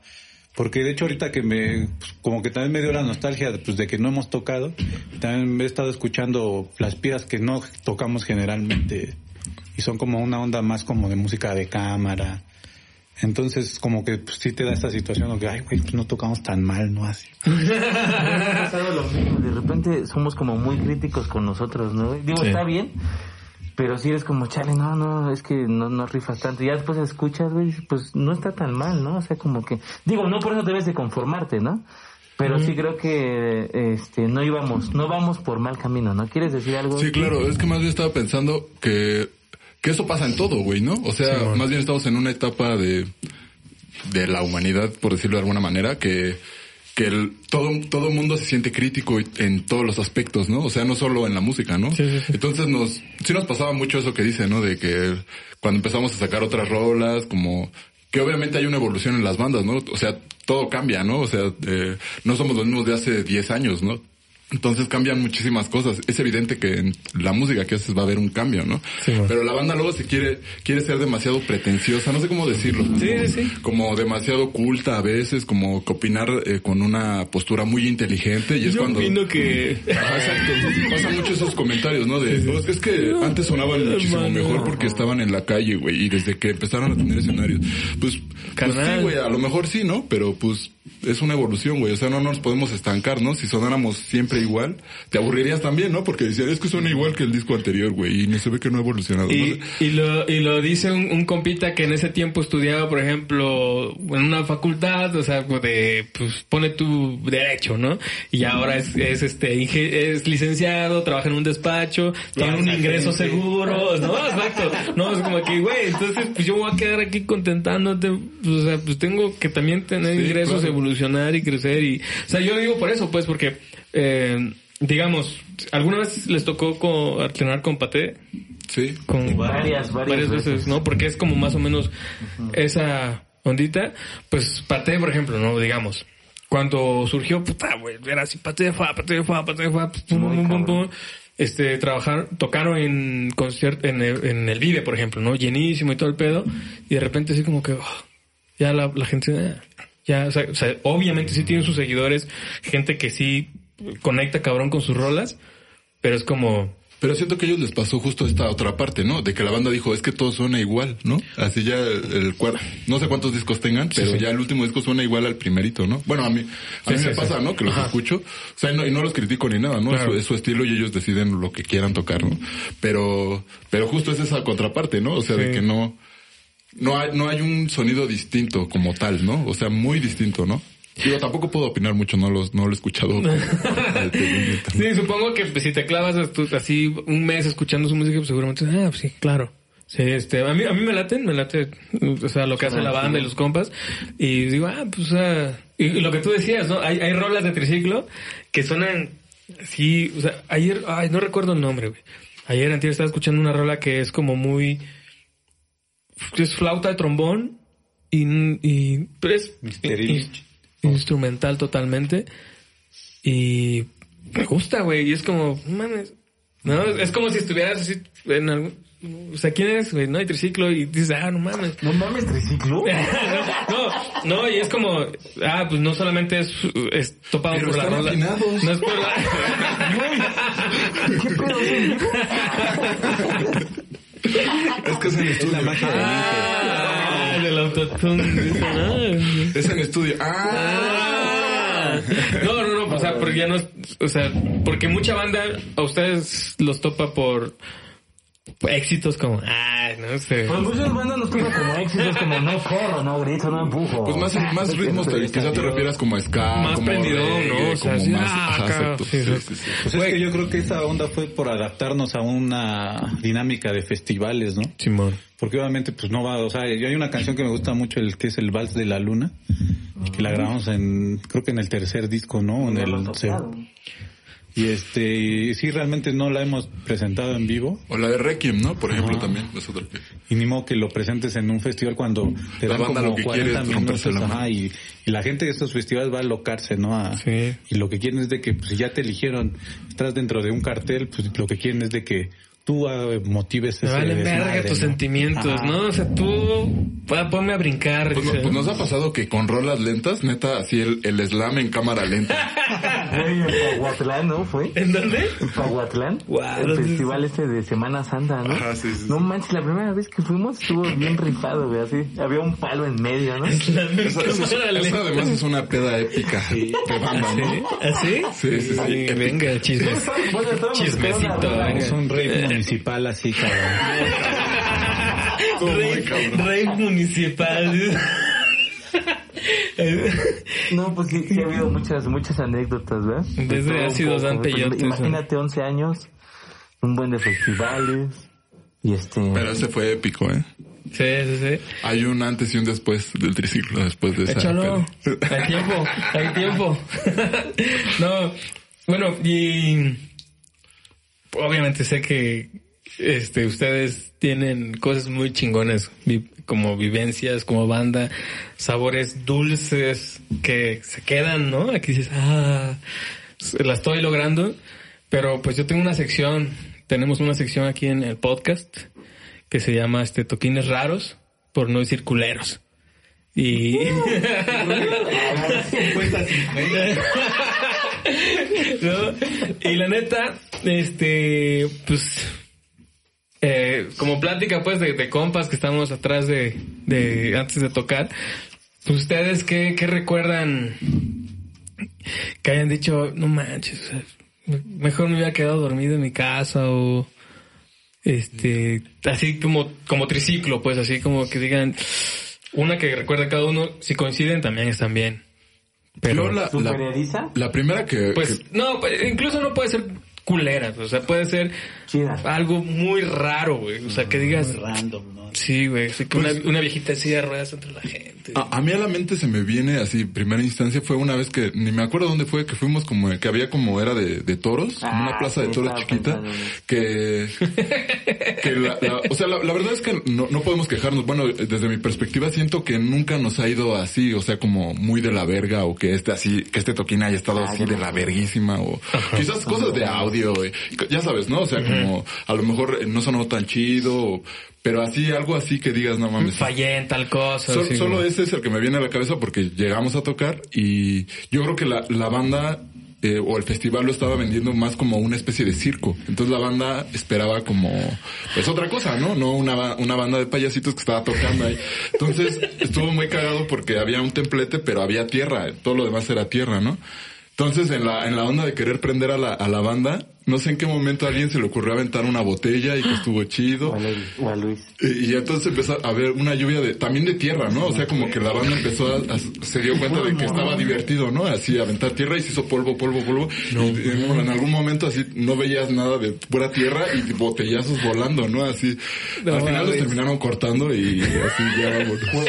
porque de hecho ahorita que me, pues, como que también me dio la nostalgia pues, de que no hemos tocado, también he estado escuchando las piezas que no tocamos generalmente y son como una onda más como de música de cámara. Entonces como que pues, sí te da esta situación de que, ay güey, pues no tocamos tan mal, ¿no? Así. <laughs> De repente somos como muy críticos con nosotros, ¿no? Digo, Sí. está bien, pero si eres como, chale, no, no, es que no, no rifas tanto. Y ya después escuchas, güey, pues no está tan mal, ¿no? O sea, como que, digo, no por eso debes de conformarte, ¿no? pero sí creo que este no íbamos, no vamos por mal camino, ¿no? ¿Quieres decir algo? Sí, claro, es que más bien estaba pensando que, que eso pasa en todo, güey, ¿no? O sea, más bien estamos en una etapa de, de la humanidad, por decirlo de alguna manera, que, que el, todo, todo mundo se siente crítico en todos los aspectos, ¿no? O sea, no solo en la música, ¿no? Entonces nos, sí nos pasaba mucho eso que dice, ¿no? De que cuando empezamos a sacar otras rolas, como, que obviamente hay una evolución en las bandas, ¿no? O sea, todo cambia, ¿no? O sea, eh, no somos los mismos de hace 10 años, ¿no? Entonces cambian muchísimas cosas. Es evidente que en la música que haces va a haber un cambio, ¿no? Pero la banda luego se quiere, quiere ser demasiado pretenciosa, no sé cómo decirlo. Sí, sí, sí. Como demasiado culta a veces, como que opinar eh, con una postura muy inteligente y es Yo cuando... opino que... <laughs> Ajá, exacto. Pasan mucho esos comentarios, ¿no? De, "Oh, es que antes sonaban muchísimo mejor porque estaban en la calle, güey, y desde que empezaron a tener escenarios. Pues, pues sí, güey, a lo mejor sí, ¿no? Pero pues es una evolución, güey. O sea, no nos podemos estancar, ¿no? Si sonáramos siempre igual, te aburrirías también, ¿no? Porque decían, es que suena igual que el disco anterior, güey, y no se ve que no ha evolucionado. Y, ¿no? y lo, y lo dice un, un compita que en ese tiempo estudiaba, por ejemplo, en una facultad, o sea, de, pues pone tu derecho, ¿no? Y ahora es, es este, es licenciado, trabaja en un despacho, tiene un ingreso seguro, ¿no? <laughs> Exacto. No, es como que, güey, entonces, pues yo voy a quedar aquí contentándote, pues, o sea, pues tengo que también tener Sí, ingresos, claro. Evolucionar y crecer y, o sea, yo digo por eso, pues, porque, eh, digamos, ¿alguna vez les tocó co- alternar con Paté? Sí. con Varias, varias veces, veces. ¿no? Porque es como más o menos esa ondita. Pues Pate, por ejemplo, ¿no? Digamos, cuando surgió, puta, güey, era así, Pate, fa, Pate, fa, Pate, fa, pum, pum, pum, pum. Este, trabajar, tocaron en concierto, en el, en el Vive, por ejemplo, ¿no? Llenísimo y todo el pedo. Y de repente así como que, oh, ya la, la gente, eh, ya, o sea, o sea, obviamente sí tienen sus seguidores, gente que sí conecta cabrón con sus rolas, pero es como, Pero siento que a ellos les pasó justo esta otra parte, ¿no? De que la banda dijo, es que todo suena igual, ¿no? Así ya el cuarto, no sé cuántos discos tengan, pero ya el último disco suena igual al primerito, ¿no? Bueno, a mí, a mí Sí, me sí, pasa. ¿no? Que los escucho, o sea, y no, y no los critico ni nada, ¿no? Claro. Es, su, es su estilo y ellos deciden lo que quieran tocar, ¿no? Pero, pero justo es esa contraparte, ¿no? O sea, de que no, no hay, no hay un sonido distinto como tal, ¿no? O sea, muy distinto, ¿no? Digo, tampoco puedo opinar mucho, no los, no lo he escuchado. ¿no? <laughs> Sí, supongo que si te clavas así un mes escuchando su música, pues seguramente, ah, pues sí, claro. Sí, este, a mí, a mí me laten, me late, o sea, lo que hace la banda y los compas. Y digo, ah, pues, ah, y lo que tú decías, ¿no? Hay, hay rolas de triciclo que suenan, sí, o sea, ayer, ay, no recuerdo el nombre, güey. Ayer, antes estaba escuchando una rola que es como muy, es flauta de trombón y, y, es in- instrumental totalmente. Y me gusta, güey. Y es como, mames. No, es como si estuvieras así en algún, o sea, ¿quién eres, güey? No hay triciclo y dices, ah, no mames. No mames, triciclo. <laughs> no, no, y es como, ah, pues no solamente es, es topado Pero por la rola. afinados. No es por la... <laughs> <laughs> ¿Qué pedo? Es que es en estudio. ah, del autotune. dice, ah. <laughs> Es en estudio. Ah. Ah. No, no, no, o sea, porque ya no, es- o sea, porque mucha banda a ustedes los topa por éxitos como, ay, no sé. Pues muchas bandas nos toman como éxitos, como no corro, no grito, no empujo. Pues más, más ritmos, te- quizá te refieras como a ska, Más como prendidón, reggae, ¿no? O sea, como sí, más, ah, acá, sí, sí, sí. Pues es que yo creo que esa onda fue por adaptarnos a una dinámica de festivales, ¿no? Simón. Porque obviamente pues no va, o sea, yo hay una canción que me gusta mucho, el que es el Vals de la Luna, y que la grabamos en, creo que en el tercer disco, ¿no? En el y este, y sí realmente no la hemos presentado en vivo, O la de Requiem, ¿no? Por ejemplo, también. Es otra que... y ni modo que lo presentes en un festival cuando te La dan banda como lo que 40 quiere es romperse minutos, la ajá, y la gente de estos festivales va a locarse, ¿no? A- Sí. Y lo que quieren es de que, pues si ya te eligieron, estás dentro de un cartel, pues lo que quieren es de que tú ah, motives Me ese valen verga tus ¿no? sentimientos, Ajá. ¿no? O sea, tú, ponme a brincar. Pues, no- pues nos ha pasado que con rolas lentas, neta, así el, el slam en cámara lenta. <laughs> Güey, en Pahuatlán, ¿no? ¿Fue? ¿En dónde? En Pahuatlán. Guau, el ¿dónde es festival este de Semana Santa, ¿no? Ajá, sí, sí, sí. No manches, la primera vez que fuimos estuvo bien rifado, güey, así. Había un palo en medio, ¿no? Esa- esa además es una peda épica de banda, ¿no? ¿Así? Sí, sí, sí. Ay, venga, chismes. Bueno, Chismecito, venga. Es un rey municipal así, cabrón. Rey, cabrón. rey municipal. No, pues sí, sí ha habido muchas, muchas anécdotas, ¿verdad? Desde De todo ácidos un dan poco. Pues, peyotes, Imagínate 11 años, un buen de festivales, y este... Pero ese fue épico, ¿eh? Sí, sí, sí. Hay un antes y un después del triciclo después de esa. Échalo. Hay tiempo, hay tiempo. <laughs> no, bueno, y obviamente sé que este ustedes tienen cosas muy chingonas, vi- como vivencias, como banda, sabores dulces que se quedan, ¿no? Aquí dices, ah, la estoy logrando, pero pues yo tengo una sección, tenemos una sección aquí en el podcast que se llama este toquines raros, por no decir culeros. Y <laughs> <laughs> ¿no? Y la neta, este, pues, eh, como plática, pues, de, compas que estamos atrás de, de, antes de tocar, pues, ustedes, ¿qué, qué recuerdan que hayan dicho, no manches, mejor me hubiera quedado dormido en mi casa o, este, así como, como triciclo, pues, así como que digan, una que recuerda cada uno, si coinciden también están bien. Pero, la, la primera que, pues, que- no, pues, incluso no puede ser culera, o sea, puede ser Chida. algo muy raro, güey. O sea, que digas, Random, ¿no? sí, güey, así que Pues- una, una viejita así de ruedas entre la gente. a, a mí a la mente se me viene así, primera instancia fue una vez que, ni me acuerdo dónde fue, que fuimos como, que había como era de, de toros, en una Ah, plaza de toros chiquita, pensando que, que la, la- o sea, la, la verdad es que no, no podemos quejarnos. Bueno, desde mi perspectiva siento que nunca nos ha ido así, o sea, como muy de la verga, o que este así, que este toquín haya estado Ah, así de la verguísima, o quizás cosas de audio, y- ya sabes, ¿no? O sea, como a lo mejor eh, no sonó tan chido, pero así, algo así que digas, no mames. Fallé en tal cosa. Sol- solo güey. ese es el que me viene a la cabeza porque llegamos a tocar y yo creo que la, la banda eh, o el festival lo estaba vendiendo más como una especie de circo. Entonces la banda esperaba como, pues otra cosa, ¿no? No una, una banda de payasitos que estaba tocando ahí. Entonces estuvo muy cagado porque había un templete, pero había tierra. Todo lo demás era tierra, ¿no? Entonces, en la, en la onda de querer prender a la, a la banda, no sé en qué momento a alguien se le ocurrió aventar una botella y que estuvo chido. O a Lu- o a Luis. Y, y entonces empezó a haber una lluvia de, también de tierra, ¿no? O sea, como que la banda empezó a, a- se dio cuenta de que estaba divertido, ¿no? Así, aventar tierra y se hizo polvo, polvo, polvo. Y, en, en algún momento así no veías nada de pura tierra y botellazos volando, ¿no? Así. No al final los terminaron cortando y así ya, bueno.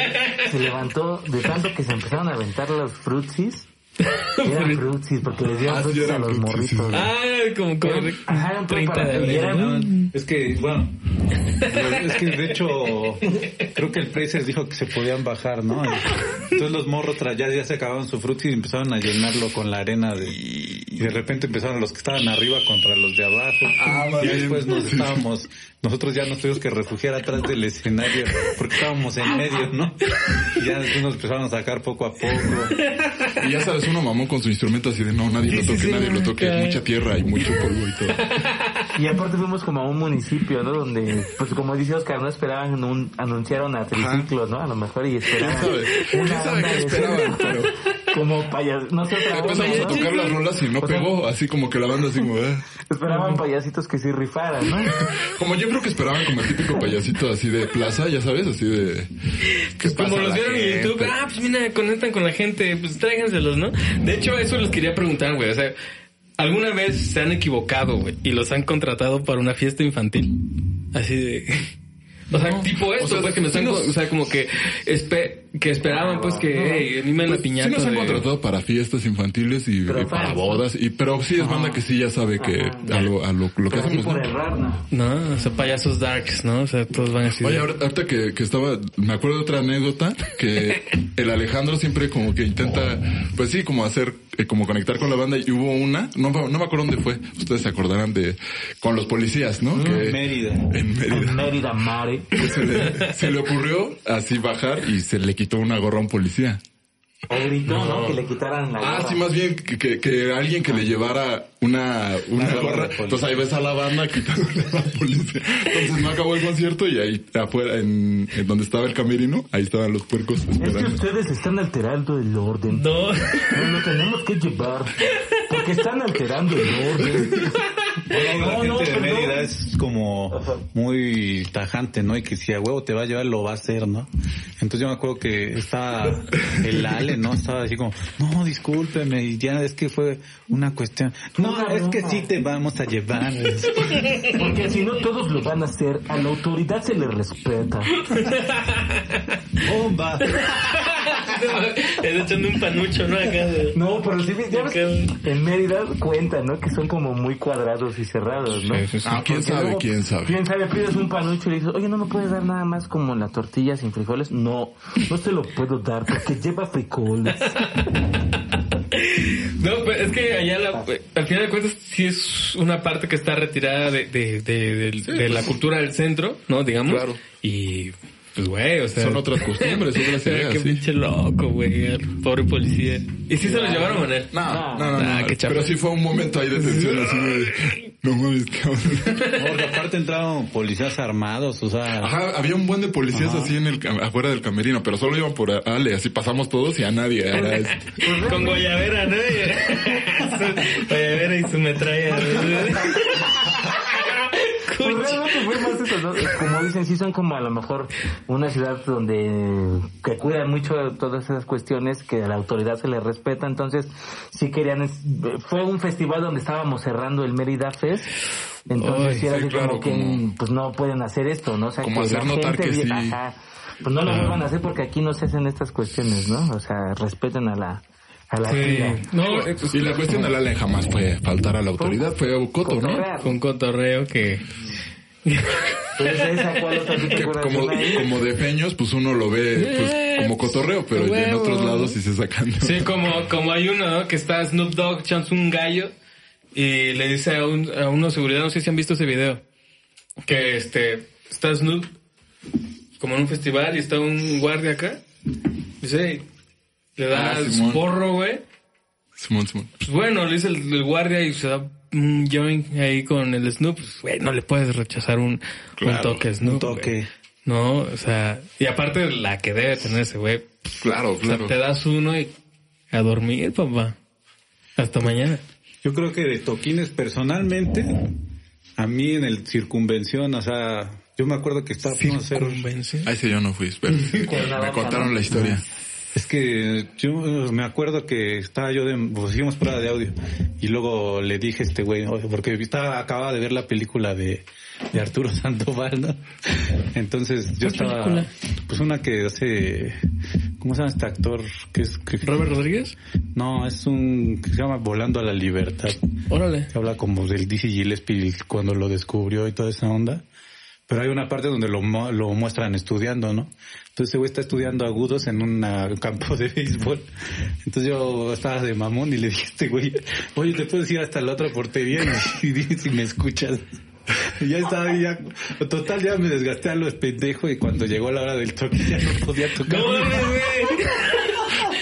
Se levantó de tanto que se empezaron a aventar los frutsis. Eran <laughs> frutsis porque les dieron Ah, frutsis a los morritos. sí. Ah, como, como Ajá, eran 30 para- de abril, ¿no? Es que, bueno, es que de hecho, creo que el Places dijo que se podían bajar, ¿no? Entonces los morros tras ya, ya se acabaron su fruto y empezaron a llenarlo con la arena de, y de repente empezaron los que estaban arriba contra los de abajo. Ah, y después nos estábamos, nosotros ya nos tuvimos que refugiar atrás del escenario porque estábamos en medio, ¿no? Y ya después nos empezaron a sacar poco a poco. Y ya sabes, uno mamón con su instrumento así de no, nadie lo Sí, sí, toque, sí, nadie lo toque. Mucha tierra y mucho polvo y todo. <laughs> Y aparte fuimos como a un municipio, ¿no? Donde, pues como dice Oscar, no esperaban un, anunciaron a triciclos, ¿no? A lo mejor y esperaban. ¿Quién sabe? una ¿Quién sabe banda qué esperaban? Pero Como payas, no sé, otra empezamos a tocar las rolas y no O sea, pegó. Así como que la banda así como, eh. Esperaban payasitos que sí rifaran, ¿no? <laughs> Como yo creo que esperaban como el típico payasito así de plaza, ya sabes, así de... ¿qué Pues como los vieron en? YouTube, ah, pues mira, conectan con la gente, pues tráiganselos, ¿no? De hecho, eso les quería preguntar, güey, o sea, ¿alguna vez se han equivocado, güey, y los han contratado para una fiesta infantil? Así de... <laughs> O sea, No. tipo esto, O sea, pues que han, nos- o sea, como que, espe- que esperaban, pues que, hey, animen la Pues, piñata. sí nos han de- contratado para fiestas infantiles y, para bodas, y pero sí es banda que sí ya sabe que Ajá. a lo, a lo, lo que hacemos. por ¿no? errar, ¿no? No, o sea, payasos darks, ¿no? O sea, todos van así. Oye, ahorita que, que estaba, me acuerdo de otra anécdota, que <laughs> el Alejandro siempre como que intenta, pues sí, como hacer, eh, como conectar con la banda y hubo una, no, me- no me acuerdo dónde fue, ustedes se acordarán de, con los policías, ¿no? Que- Mérida. En Mérida. En Mérida Mare. Que se, le, se le ocurrió así bajar y se le quitó una gorra a un policía. O gritó, ¿no? Que le quitaran la Ah, gorra. sí, más bien que, que, que alguien que le llevara una, una gorra. Entonces ahí ves a la banda quitándole a la policía. Entonces no acabó el concierto y ahí afuera, en, en donde estaba el camerino, ahí estaban los puercos Es que esperando. ustedes están alterando el orden. No. Nos lo tenemos que llevar. Porque están alterando el orden. Bueno, la No, gente no, de. Mérida es como muy tajante, ¿no? Y que si a huevo te va a llevar, lo va a hacer, ¿no? Entonces yo me acuerdo que estaba el Ale, ¿no? Estaba así como, no, discúlpeme, y ya es que fue una cuestión. No, es que sí te vamos a llevar. <laughs> Porque si no todos lo van a hacer, a la autoridad se le respeta. <laughs> ¡Bomba! <laughs> Es echando un panucho, ¿no? Acá de... No, pero sí, ya ves, en Mérida cuenta, ¿no? Que son como muy cuadrados y cerrados, ¿no? Sí, sí, sí. Ah, quién sabe, luego, quién sabe. Quién sabe, pides un panucho y le dices, oye, ¿no me puedes dar nada más como la tortilla sin frijoles? No, no te lo puedo dar porque lleva frijoles. <laughs> No, pues es que allá la- al final de cuentas sí es una parte que está retirada de, de, de, de- de la cultura del centro, ¿no? Digamos. Claro. Y pues güey, o sea. Son otras <laughs> costumbres, otras <laughs> ideas, Qué sí. pinche loco, güey. Pobre policía. ¿Y si se lo llevaron a él? No, no, no, Ah, no. Pero sí fue un momento ahí de tensión así de, no mames, cabrón. Porque aparte entraron policías armados, o sea... Ajá, había un buen de policías así en el, cam- afuera del camerino, pero solo iban por Ale, así pasamos todos y a nadie. Era este. Con Guayavera, ¿no? <laughs> Guayavera y su metralla. Pues realmente fue más eso, ¿no? Como dicen, sí son como a lo mejor una ciudad donde que cuidan mucho todas esas cuestiones que a la autoridad se le respeta, entonces sí querían, es- fue un festival donde estábamos cerrando el Mérida Fest, entonces Ay, sí era sí, así claro, como que como- pues no pueden hacer esto, ¿no? O sea, Como que hacer la notar gente que vi- sí. ajá, pues no lo Ah. vuelvan a hacer porque aquí no se hacen estas cuestiones, ¿no? O sea, respeten a la a la Sí. No, eh, pues, Y la cuestión del Ale jamás fue faltar a la autoridad, fue Coto, ¿no? Un cotorreo que... Entonces, ¿esa cuál otra sí te Que acuerdas como, como de feños, pues uno lo ve pues, como cotorreo, pero en otros lados sí se sacan. Sí, como, como hay uno, ¿no? Que está Snoop Dogg echándose un gallo y le dice a, un, a uno de seguridad, no sé si han visto ese video, que este, está Snoop como en un festival y está un guardia acá. Dice, le da Ah, el Simón. porro, güey. Simón, Simón. Pues bueno, le dice el, el guardia y se da un joint ahí con el Snoop. Pues, güey, no le puedes rechazar un, un Claro, toque Snoop. un toque. güey. No, o sea, y aparte la que debe tener ese güey, Claro, o sea, claro. te das uno y a dormir, papá. Hasta mañana. Yo creo que de toquines personalmente, a mí en el circunvención, o sea, yo me acuerdo que estaba a hacer... Convence. A ese yo no fui, espera. <laughs> Me contaron la historia. Es que yo me acuerdo que estaba yo de, pues hicimos prueba de audio y luego le dije a este güey, porque estaba, acababa de ver la película de, de Arturo <laughs> Sandoval, ¿no? Entonces yo estaba, película? pues una que hace, ¿cómo se llama este actor? Que es, que- Robert Rodríguez. no, es un, que se llama Volando a la Libertad. Órale. que habla como del Dizzy Gillespie cuando lo descubrió y toda esa onda. Pero hay una parte donde lo, lo muestran estudiando, ¿no? Entonces ese güey está estudiando agudos en un ah, campo de béisbol. Entonces yo estaba de mamón y le dije a este güey, oye, te puedes ir hasta la otra portería y, <laughs> y si me escuchas. Y ya estaba, ahí, ya, total, ya me desgasté a los pendejos y cuando llegó la hora del toque ya no podía tocar. No güey.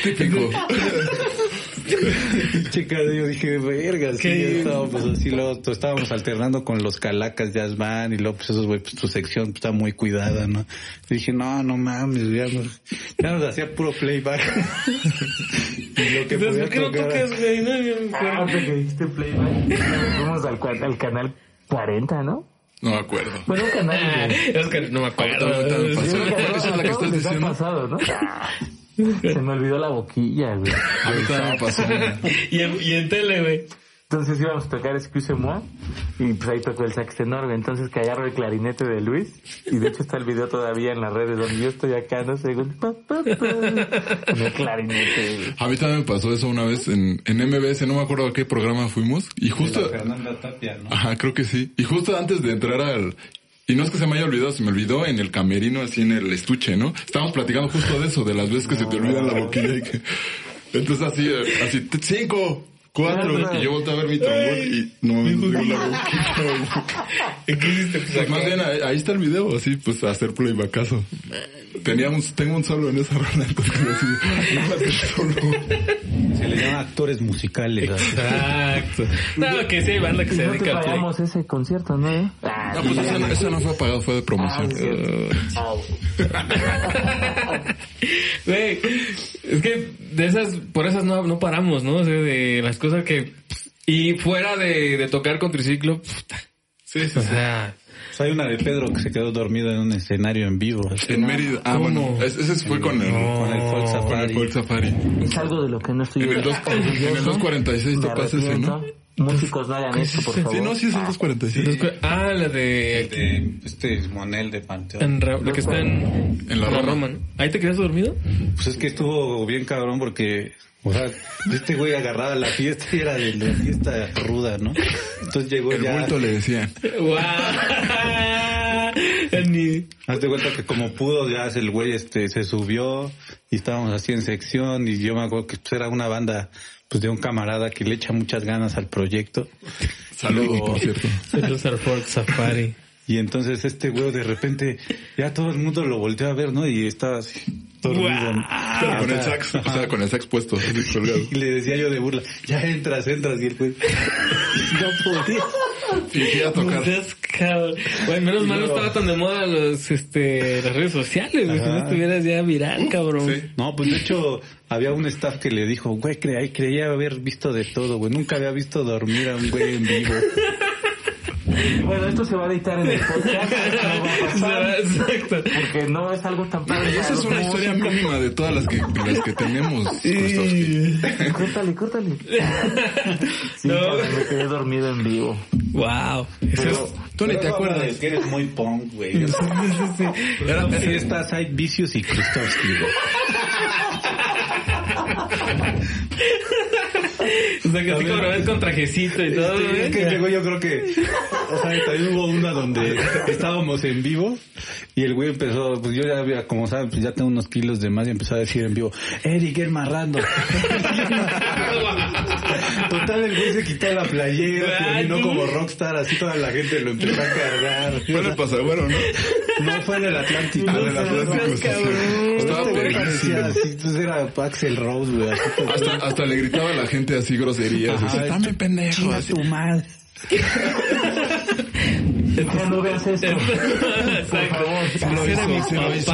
Típico. <laughs> <laughs> Pinche cara, yo dije, verga, sí, ya estábamos así, luego pues, estábamos alternando con los calacas jazz band y luego pues esos güey, pues tu sección pues, está muy cuidada, ¿no? Y dije, no, no mames, ya nos, ya nos hacía puro playback. <laughs> y lo que Entonces, podía ¿por qué no tocar- tocas, güey? No, yo me Ah, acuerdo. ahorita que dijiste playback. Fuimos al, al canal 40, ¿no? No me acuerdo. Bueno, un canal Ah, de... es que no me acuerdo. Ahorita me pasó. Esa es la que estás diciendo. pasado, ¿no? <laughs> <laughs> Se me olvidó la boquilla, güey. A mí también me pasó. Y en, y en tele, güey. Entonces íbamos a tocar Excuse-moi y pues ahí tocó el sax tenor, güey. Ences callaron el clarinete de Luis y de hecho está el video todavía en las redes donde yo estoy acá, no sé, güey, pa, pa, pa, con el clarinete, güey. A mí también me pasó eso una vez en, en MBS, no me acuerdo a qué programa fuimos. Y justo... Fernanda Tapia, ¿no? Ajá, creo que sí. Y justo antes de entrar al... Y no es que se me haya olvidado, se me olvidó en el camerino, así en el estuche, ¿no? Estábamos platicando justo de eso, de las veces que se te olvida la boquilla y que... Entonces así, eh, así, cinco, cuatro, y yo volteé a ver mi trombón y no me olvidó la boquilla. <laughs> ¿Qué hiciste? Pues, más bien ahí, ahí está el video, así pues hacer playbackazo. Tenía un, tengo un solo en esa rola, entonces así, <laughs> no solo. Se le llama actores musicales. Exacto. No, que sí banda que Y se no te dedica pagamos ese concierto, ¿no? eh? Ah, No, pues esa no, fue pagado, fue de promoción. Ah, <laughs> Güey, es que de esas, por esas no, no paramos, ¿no? O sea, de las cosas que Y fuera de, de tocar con triciclo, puta. Sí, sí, O sea, Pues hay una de Pedro que se quedó dormido en un escenario en vivo. En Mérida. Ah, bueno, ese fue con el, Con el Folk con el Safari. Folk Safari. Es algo de lo que no estoy En el, <laughs> en el 246 Me tocas ese, ¿no? Músicos no hagan esto, por favor. Sí, no, sí es el 246. ah, la de... De este Monel de Panteón. La que está en, En la Roma. ¿no? ¿Ahí te quedas dormido? Pues es que estuvo bien cabrón porque, o sea, este güey agarraba la fiesta y era de la fiesta ruda, ¿no? Entonces llegó El ya... bulto le decían. ¡Guau! Ni- Haz de cuenta que como pudo, ya el güey este se subió y estábamos así en sección y yo me acuerdo que pues, era una banda pues de un camarada que le echa muchas ganas al proyecto. <laughs> Saludos, por cierto. <laughs> Saludos al Ford Safari. Y entonces este güey de repente ya todo el mundo lo volteó a ver, ¿no? Y estaba así dormido. ¿no? Pero con el sax, o sea, con el sax puesto. Y le decía yo de burla, ya entras, entras. Y el güey <laughs> no podía. Fingía tocar. No seas cabrón. Güey, menos mal no estaba tan de moda los, este, las redes sociales, güey. Si no estuvieras ya viral, cabrón. Sí. No, pues de hecho había un staff que le dijo, güey, creía, creía haber visto de todo, güey. Nunca había visto dormir a un güey en vivo. Bueno, esto se va a editar en el <laughs> podcast. no va a pasar, <laughs> Exacto. porque no es algo tan padre. Y esa es una historia mínima de todas las que, de las que tenemos, Krustovsky. Córtale, córtale. <laughs> Sí, No. me quedé dormido en vivo. Wow. Eso es... Tú ni te Pero acuerdas. Es que eres muy punk, güey. Era fiesta Side Vicious y Krustovsky, güey. O sea, que así como lo ves con trajecito y todo, Este, es que llegó yo creo que, o sea, también hubo una donde estábamos en vivo y el güey empezó, pues yo ya había, como saben, pues ya tengo unos kilos de más y empezó a decir en vivo, Eric, el marrando. <laughs> <laughs> Total, el güey se quitó la playera, terminó como rockstar, así toda la gente lo empezó a cargar. Fue en el pasagüero, ¿no? No fue en el Atlántico. Ah, en el Atlántico. Estaba Este perrísimo. así, entonces era Axel Rose, güey. Hasta, hasta le gritaba a la gente así groserías. Ajá, así, Dame pendejo. Así. tu madre. Ya no veas esto. <laughs> Exacto. lo Era hizo, mis sí lo hizo.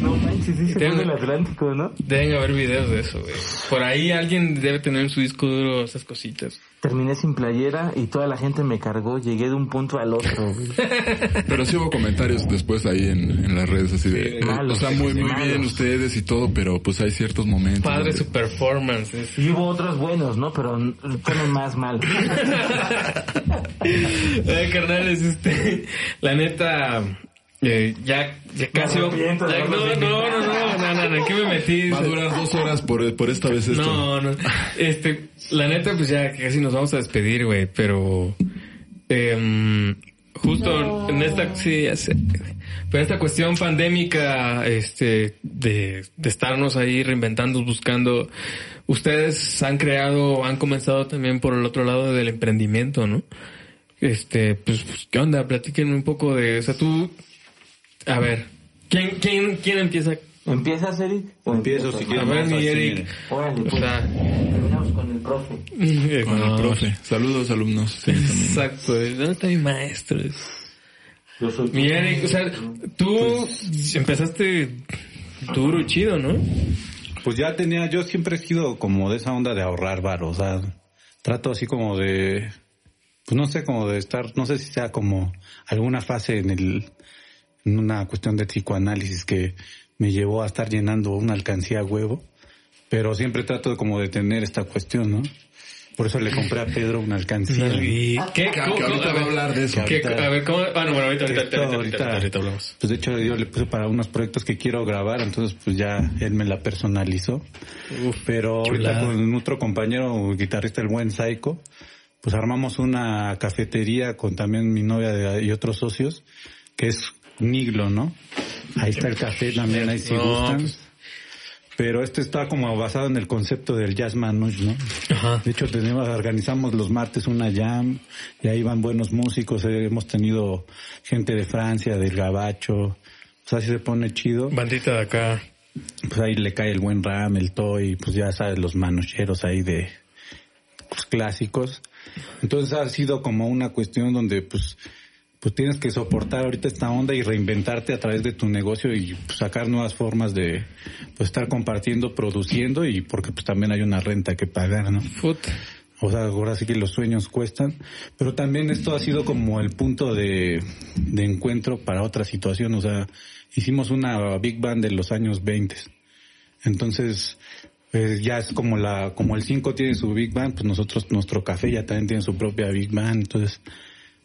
No manches, sí se del Atlántico, ¿no? Deben haber videos de eso, güey. Por ahí alguien debe tener en su disco duro esas cositas. Terminé sin playera y toda la gente me cargó. Llegué de un punto al otro. güey. <laughs> Pero sí hubo comentarios después ahí en, en las redes así de, eh, malos, o sea, muy, muy malos. bien ustedes y todo, pero pues hay ciertos momentos. Padre su performance. Y hubo otros buenos, ¿no? Pero fueron más mal. <laughs> Ay, carnales, este, la neta, eh, ya, ya casi... No, no, no, no, no, no, no, no, ¿en qué me metí? Va a durar dos horas por, por esta vez esto. No, no. Este, la neta, pues ya casi nos vamos a despedir, güey, pero em, justo en esta, sí, ya sé. Pero esta cuestión pandémica, este, de, de estarnos ahí reinventando, buscando, ustedes han creado, han comenzado también por el otro lado del emprendimiento, ¿no? Este, pues, pues, ¿qué onda? Platíquenme un poco de, o sea, tú, a ver, ¿quién, quién, quién empieza? ¿Empiezas, Eric? ¿O Empiezo si A quieres. ver, más mi Eric. Órale, O pues. sea, Terminamos con el profe. <laughs> Con no, el profe. Saludos, alumnos. Sí. Exacto, ¿dónde está mi maestro? Yo soy Mi Eric, o sea, tú empezaste duro y chido, ¿no? Pues ya tenía, yo siempre he sido como de esa onda de ahorrar varo, o sea, trato así como de, pues no sé, como de estar, no sé si sea como alguna fase en el, una cuestión de psicoanálisis que me llevó a estar llenando una alcancía a huevo, pero siempre trato como de tener esta cuestión, ¿no? Por eso le compré a Pedro una alcancía. ¿Y qué? ¿Cómo- que cómo- ahorita a va a ver, hablar de eso. ¿qué- a ver, ¿cómo? Ah, no, bueno, ahorita, ahorita, ahorita, ahorita, ahorita, ahorita hablamos. Pues de hecho yo le puse para unos proyectos que quiero grabar, entonces pues ya él me la personalizó. Pero chulada. ahorita con otro compañero guitarrista, el buen Psycho, pues armamos una cafetería con también mi novia de- y otros socios, que es Niglo, ¿no? Ahí está el café también, ahí si No, gustan. pues- Pero este está como basado en el concepto del jazz manouche, ¿no? Ajá. De hecho, tenemos, organizamos los martes una jam y ahí van buenos músicos. eh, hemos tenido gente de Francia, del Gabacho. O sea, si se pone chido, Bandita de acá. pues ahí le cae el buen Ram, el Toy, pues ya sabes, los manocheros ahí de pues, clásicos. Entonces ha sido como una cuestión donde pues pues tienes que soportar ahorita esta onda y reinventarte a través de tu negocio y pues, sacar nuevas formas de pues estar compartiendo, produciendo y porque pues también hay una renta que pagar, ¿no? O sea, ahora sí que los sueños cuestan, pero también esto ha sido como el punto de, de encuentro para otra situación, o sea, hicimos una Big Band de los años 20. Entonces, pues ya es como la, como el 5 tiene su Big Band, pues nosotros, nuestro café ya también tiene su propia Big Band, entonces,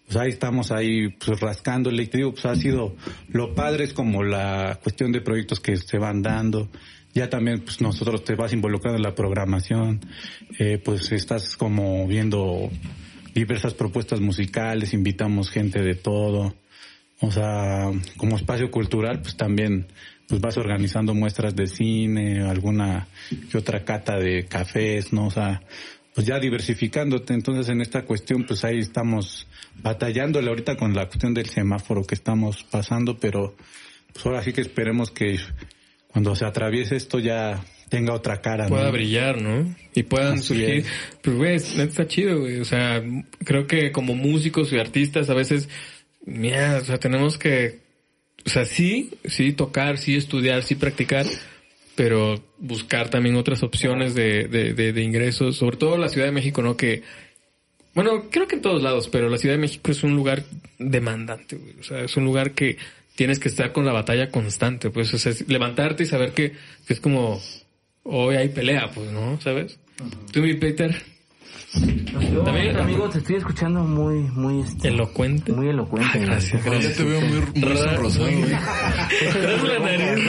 pues ahí estamos ahí pues rascándole. Y te digo, pues ha sido, lo padre es como la cuestión de proyectos que se van dando, ya también pues nosotros te vas involucrando en la programación, eh, pues estás como viendo diversas propuestas musicales, invitamos gente de todo, o sea, como espacio cultural pues también pues vas organizando muestras de cine, alguna que otra cata de cafés, ¿no? O sea, pues ya diversificándote. Entonces en esta cuestión pues ahí estamos batallándole ahorita con la cuestión del semáforo que estamos pasando, pero pues ahora sí que esperemos que cuando se atraviese esto ya tenga otra cara. Pueda brillar, ¿no? Y puedan surgir. Pues güey, está chido, güey. O sea, creo que como músicos y artistas a veces, mira, o sea, tenemos que, o sea, sí, sí tocar, sí estudiar, sí practicar, pero buscar también otras opciones de, de, de, de ingresos, sobre todo la Ciudad de México, ¿no? Que, bueno, creo que en todos lados, pero la Ciudad de México es un lugar demandante, güey. O sea, es un lugar que tienes que estar con la batalla constante, pues, o sea, levantarte y saber que, que es como, hoy hay pelea, pues, ¿no? ¿Sabes? Tú, mi Peter. Yo, También- amigo, te estoy escuchando muy, muy, este, Elocuente. muy elocuente. Ah, gracias. Ya te veo muy, muy sonrosado, güey. <laughs> La nariz.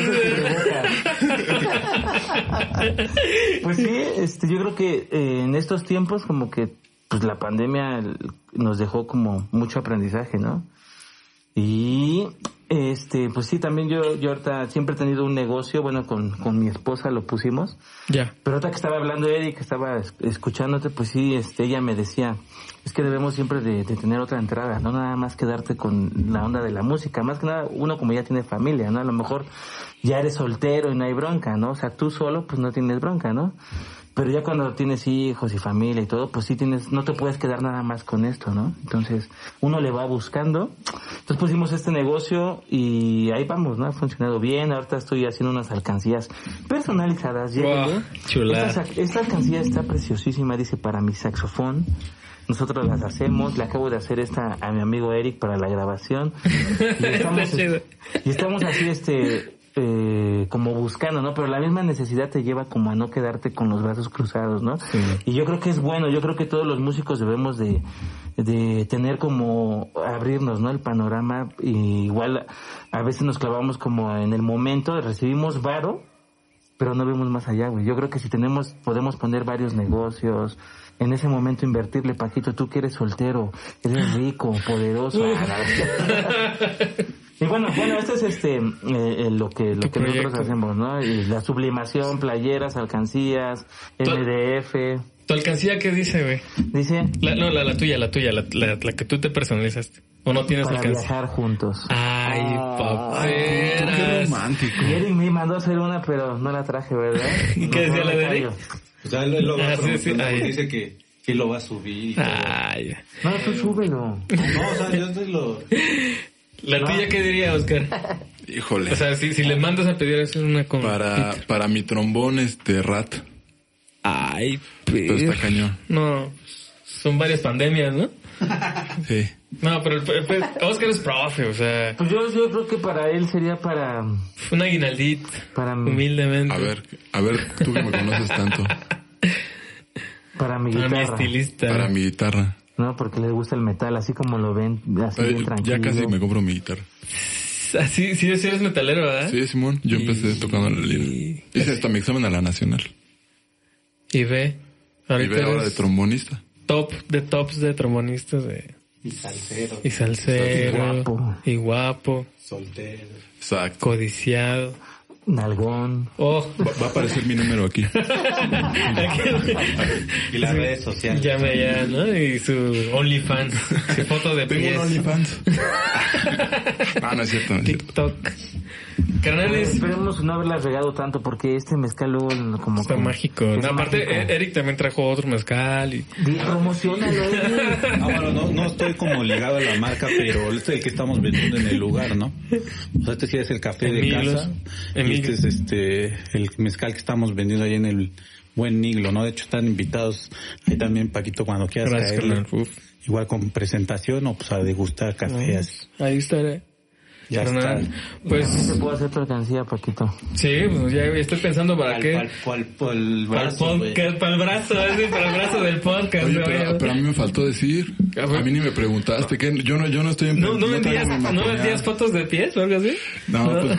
<laughs> Pues sí, este, yo creo que eh, en estos tiempos como que pues la pandemia nos dejó como mucho aprendizaje, ¿no? Y este, pues sí, también yo, yo ahorita siempre he tenido un negocio, bueno, con, con mi esposa lo pusimos, Ya. pero ahorita que estaba hablando Eric, que estaba es- escuchándote, pues sí, este, ella me decía, es que debemos siempre de, de tener otra entrada, no nada más quedarte con la onda de la música, más que nada uno como ya tiene familia, ¿no? A lo mejor ya eres soltero y no hay bronca, ¿no? O sea, tú solo pues no tienes bronca, ¿no? Pero ya cuando tienes hijos y familia y todo, pues sí tienes, no te puedes quedar nada más con esto, ¿no? Entonces, uno le va buscando. Entonces pusimos este negocio y ahí vamos, ¿no? Ha funcionado bien. Ahorita estoy haciendo unas alcancías personalizadas. Wow, chulada. Esta, esta alcancía está preciosísima, dice, para mi saxofón. Nosotros las hacemos, le acabo de hacer esta a mi amigo Eric para la grabación. <laughs> Y estamos, y estamos así, este, eh, como buscando, ¿no? Pero la misma necesidad te lleva como a no quedarte con los brazos cruzados, ¿no? Y yo creo que es bueno, yo creo que todos los músicos debemos de, de tener como abrirnos, ¿no? El panorama, y igual a veces nos clavamos como en el momento, recibimos varo, pero no vemos más allá, güey. Yo creo que si tenemos, podemos poner varios negocios, en ese momento invertirle, Paquito, tú que eres soltero, eres rico, poderoso. <laughs> y bueno, bueno, esto es este, eh, eh, lo que, lo que nosotros hacemos, ¿no? Y la sublimación, playeras, alcancías, MDF, ¿Tu alcancía qué dice, güey? dice, La, no, la, la tuya, la tuya, la, la, la que tú te personalizaste. ¿O no tienes para alcancía? viajar juntos. Ay, Qué paperas. romántico. Y Eric me mandó a hacer una, pero no la traje, ¿verdad? <laughs> ¿Y qué decía la de Eric? O sea, él, lo va Ah, a sí, sí, ahí. dice que, que lo va a subir. Ay. No, tú súbelo. No, o sea, yo te lo... ¿La tuya qué diría, Oscar? Híjole. O sea, si, si le mandas a pedir hacer una con... para, para mi trombón, este, rat. Ay, Pero está cañón. No, son varias pandemias, ¿no? Sí. No, pero el, el- el- Oscar es profe, o sea, Pues yo, yo creo que para él sería para, un aguinaldito, para mi, humildemente. A ver, a ver, tú que me conoces tanto. para mi guitarra. estilista. Para mi guitarra. No, porque le gusta el metal, así como lo ven, así bien tranquilo. ya casi me compro mi guitarra. Así, sí, sí eres metalero, ¿verdad? Sí, Simón, yo empecé tocando la lira. Hice hasta mi examen a la nacional. Y ve, Y ve ahora de trombonista. top de tops de trombonistas de... Y salsero, Y salsero. Y guapo. Y guapo. soltero. Exacto. Codiciado. Nalgón. Oh, Va, va a aparecer mi número aquí. <laughs> Y las redes sociales. llame ya, ¿no? Y su OnlyFans. Su foto de Tengo pies. un OnlyFans. <laughs> ah, no es cierto, no es cierto. TikTok. Carnales. Esperemos no haberla regado tanto porque este mezcal luego como Está que- mágico. es No, aparte, mágico. eh, Eric también trajo otro mezcal y... Promocionalo. No, <laughs> bueno, no, no estoy como ligado a la marca, pero este es el que estamos vendiendo en el lugar, ¿no? O sea, este sí es el café de casa. Este es este, el mezcal que estamos vendiendo ahí en el Buen Niglo, ¿no? De hecho, están invitados ahí también, Paquito, cuando quieras Gracias. Uf. Igual con presentación o pues a degustar café así. Ahí estaré. Ya Carnal. está. Pues ¿Qué te puedo hacer tu alcancía, Paquito? sí, pues ya estoy pensando para qué. Para el podcast, para el brazo, para el brazo del podcast. Oye, pero, pero a mí me faltó decir. A mí ni me preguntaste. que Yo no, yo no estoy en ¿No, no, traigo vendías, mi ¿No material. vendías fotos de pies o algo así? No, pues,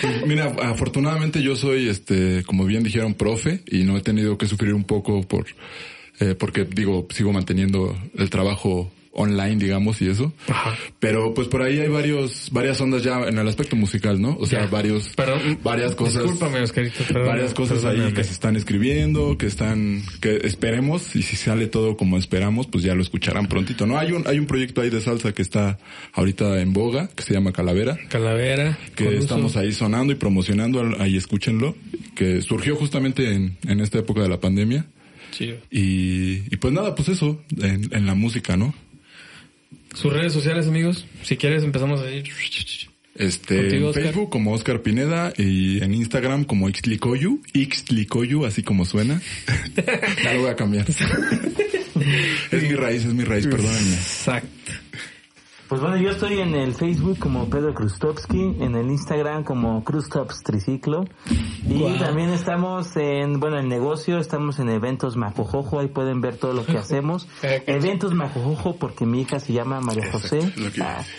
pues, mira, afortunadamente yo soy, este, como bien dijeron, profe y no he tenido que sufrir un poco por, eh, porque digo, sigo manteniendo el trabajo online, digamos, y eso. Ajá. Pero pues por ahí hay varios, varias ondas ya en el aspecto musical, ¿no? O sea, Ya. varios, Perdón, varias cosas. Discúlpame, Oscarito. perdón, varias cosas ahí que se están escribiendo, que están, que esperemos, y si sale todo como esperamos, pues ya lo escucharán prontito, ¿no? Hay un, hay un proyecto ahí de salsa que está ahorita en boga, que se llama Calavera, Calavera. que estamos ahí sonando y promocionando, ahí escúchenlo, que surgió justamente en, en esta época de la pandemia. Chido. Y, y pues nada, pues eso, en, en la música, ¿no? Sus redes sociales, amigos. Si quieres, empezamos ahí. Este, Contigo, en Oscar. Facebook como Oscar Pineda y en Instagram como Ixtlicoyu, Ixtlicoyu, así como suena. <laughs> ya lo voy a cambiar. <laughs> es mi raíz, es mi raíz, perdónenme. Exacto. Pues bueno, yo estoy en el Facebook como Pedro Krustovsky, en el Instagram como Krustops Triciclo. Y también estamos en, bueno, en negocio, estamos en eventos Macojojo, ahí pueden ver todo lo que <laughs> hacemos. Eventos Macojojo porque mi hija se llama María José. Ah, <laughs>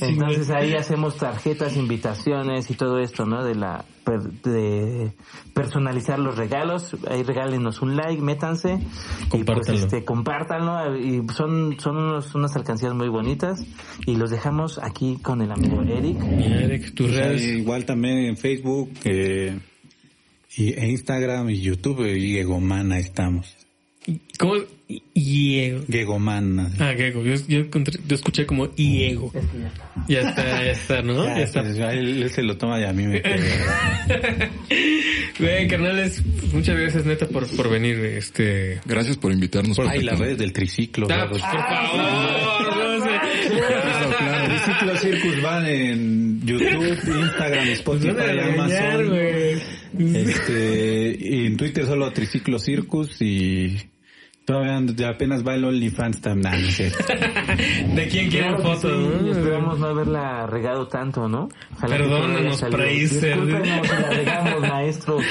entonces ahí hacemos tarjetas, invitaciones y todo esto, ¿no? De la per- de personalizar los regalos. Ahí regálenos un like, métanse y pues este compártanlo y son son unos, unas alcancías muy bonitas y los dejamos aquí con el amigo Eric. Y Eric, tus Pues redes. igual también en Facebook, eh, y e Instagram y YouTube, y Gegomana estamos. ¿Cómo? Iego. Gegomana. Ah, Gego. Yo, yo, encontré- yo escuché como Iego. Ya está, ya está, ¿no? Ya Ya, está. pues, él, él se lo toma y a mí me pega. <laughs> Güey, carnales, muchas gracias neta por, por venir, este... Gracias por invitarnos. Ay, las redes del triciclo. Ah, pues, por favor, sé. Claro, Triciclo Circus van en YouTube, <laughs> Instagram, Spotify, a regañar, Amazon. Este, y en Twitter solo Triciclo Circus y todavía apenas va el OnlyFans también. <laughs> ¿De quién quieren Claro fotos? sí, no? esperamos no haberla regado tanto, ¿no? Ojalá Perdónanos. Preiser. Discúlpenos si la regamos, maestro. <laughs>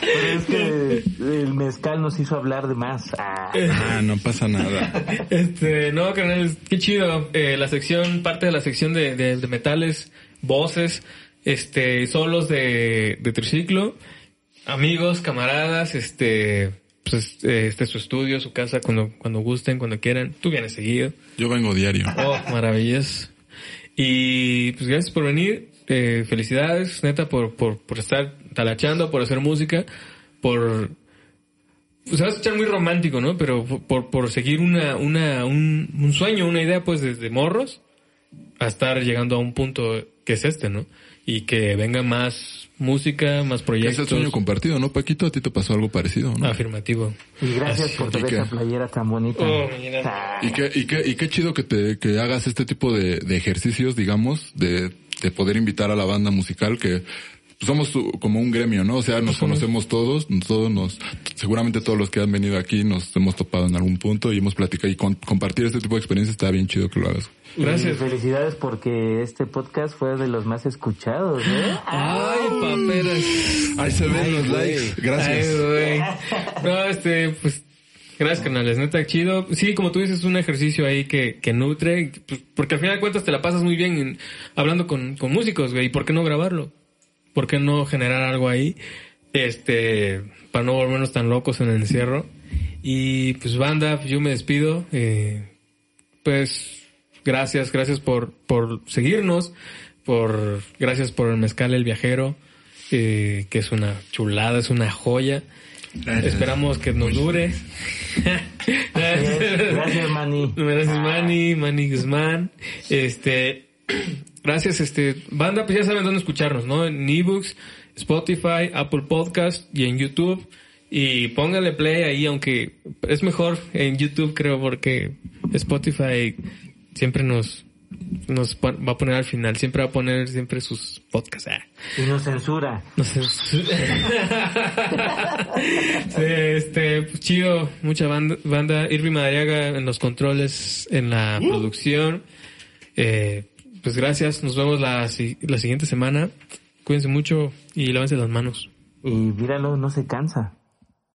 Pero es que el mezcal nos hizo hablar de más. Ah. Ah, no pasa nada. <laughs> Este, no, carnal, qué chido. Eh, la sección, parte de la sección de, de, de metales, voces, este, solos de, de triciclo, amigos, camaradas, este, pues, eh, este es su estudio, su casa, cuando, cuando gusten, cuando quieran. Tú vienes seguido. Yo vengo diario. Oh, maravillas. Y pues gracias por venir. Eh, felicidades, neta, por, por, por estar talachando, por hacer música, por... Pues se va a escuchar muy romántico, ¿no? Pero por, por seguir una, una, un, un sueño, una idea, pues desde morros, a estar llegando a un punto que es este, ¿no? Y que venga más música, más Es proyectos. el sueño compartido, ¿no, Paquito? A ti te pasó algo parecido, ¿no? Afirmativo. Y gracias por traer ¿Y qué? esa playera tan bonita. Oh. Ah. Y qué, y qué, y qué chido que te, que hagas este tipo de, de ejercicios, digamos, de, de poder invitar a la banda musical que somos como un gremio, ¿no? O sea, nos conocemos todos, todos nos, seguramente todos los que han venido aquí nos hemos topado en algún punto y hemos platicado y con- compartir este tipo de experiencias está bien chido que lo hagas. Y Gracias. felicidades porque este podcast fue de los más escuchados, ¿eh? Ay, paperas. Ahí se ven Ay, los güey. likes. Gracias. Ay, güey. No, este, pues, gracias, canales. Neta, chido. Sí, como tú dices, es un ejercicio ahí que, que nutre, pues, porque al final de cuentas te la pasas muy bien en- hablando con, con músicos, güey. ¿Y por qué no grabarlo? ¿Por qué no generar algo ahí? Este, para no volvernos tan locos en el encierro. Y pues, banda, yo me despido. Eh, pues, gracias, gracias por, por seguirnos. Por, gracias por el mezcal El Viajero. eh, que es una chulada, es una joya. Esperamos que nos dure. Gracias, Manny. Gracias, Manny, Manny Guzmán. Este, gracias, este, banda, pues ya saben dónde escucharnos, ¿no? En ebooks, Spotify, Apple Podcast y en YouTube. Y póngale play ahí, aunque es mejor en YouTube, creo, porque Spotify siempre nos, nos va a poner al final, siempre va a poner siempre sus podcasts. Ah. Y nos censura. Nos censura. <laughs> sí, este, pues chido, mucha banda, banda. Irving Madariaga en los controles, en la producción. Eh, pues gracias, nos vemos la, la siguiente semana. Cuídense mucho y lávense las manos. Y míralo, no se cansa.